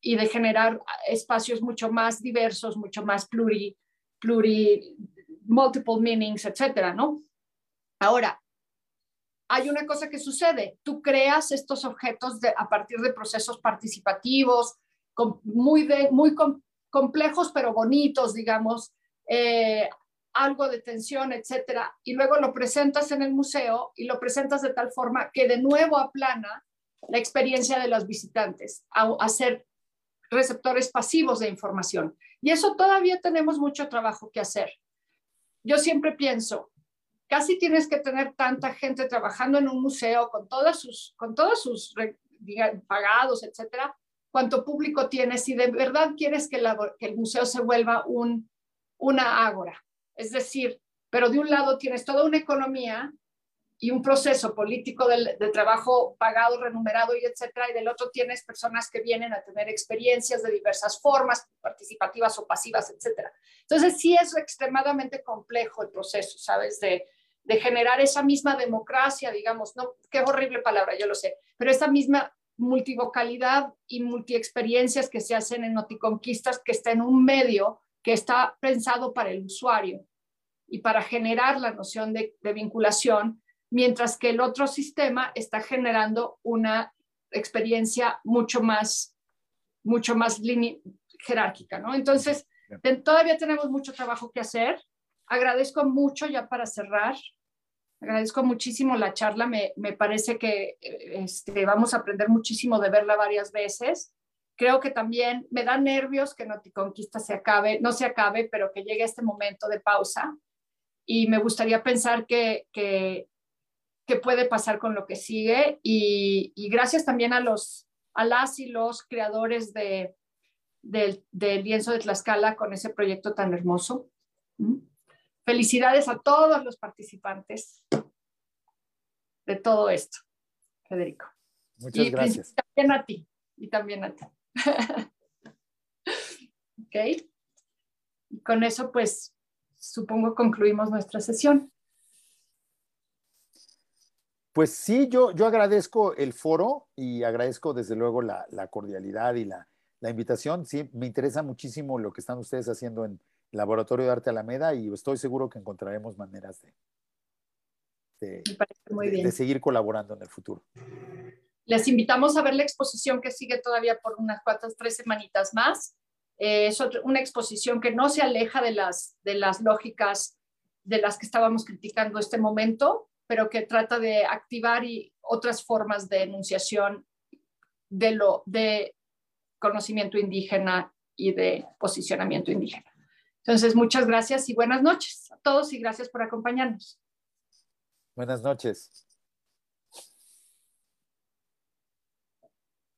y de generar espacios mucho más diversos, mucho más pluri, pluri multiple meanings, etcétera, ¿no? Ahora, hay una cosa que sucede, tú creas estos objetos a partir de procesos participativos, muy, muy complejos pero bonitos, digamos, eh, algo de tensión, etcétera, y luego lo presentas en el museo y lo presentas de tal forma que de nuevo aplana la experiencia de los visitantes a, ser receptores pasivos de información. Y eso todavía tenemos mucho trabajo que hacer. Yo siempre pienso, casi tienes que tener tanta gente trabajando en un museo con todas sus, con todos sus pagados, etcétera, cuánto público tienes si de verdad quieres que, el museo se vuelva un, una ágora. Es decir, pero de un lado tienes toda una economía y un proceso político de, trabajo pagado, remunerado y etcétera, y del otro tienes personas que vienen a tener experiencias de diversas formas, participativas o pasivas, etcétera. Entonces sí es extremadamente complejo el proceso, ¿sabes? De, de generar esa misma democracia, digamos, no, qué horrible palabra, yo lo sé, pero esa misma multivocalidad y multiexperiencias que se hacen en Noticonquistas, que está en un medio que está pensado para el usuario y para generar la noción de, vinculación, mientras que el otro sistema está generando una experiencia mucho más, mucho más jerárquica, ¿no? Entonces, todavía tenemos mucho trabajo que hacer. Agradezco mucho ya para cerrar. Agradezco muchísimo la charla. Me, me parece que este, vamos a aprender muchísimo de verla varias veces creo que también me da nervios que Noticonquista se acabe, no se acabe, pero que llegue este momento de pausa. Y me gustaría pensar que, que, puede pasar con lo que sigue. Y, gracias también a, los, a las y los creadores de, del, del lienzo de Tlaxcala con ese proyecto tan hermoso. ¿Mm? Felicidades a todos los participantes de todo esto, Federico. Muchas gracias. También a ti y también a ti. ok. con eso, pues, supongo concluimos nuestra sesión. Pues sí, yo, yo agradezco el foro y agradezco desde luego la, cordialidad y la, invitación. Sí, me interesa muchísimo lo que están ustedes haciendo en Laboratorio de Arte Alameda y estoy seguro que encontraremos maneras de, de seguir colaborando en el futuro. Les invitamos a ver la exposición que sigue todavía por unas cuantas, tres semanitas más. Eh, es una exposición que no se aleja de las, de las lógicas de las que estábamos criticando este momento, pero que trata de activar y otras formas de enunciación de, lo, de conocimiento indígena y de posicionamiento indígena. Entonces, muchas gracias y buenas noches a todos y gracias por acompañarnos. Buenas noches.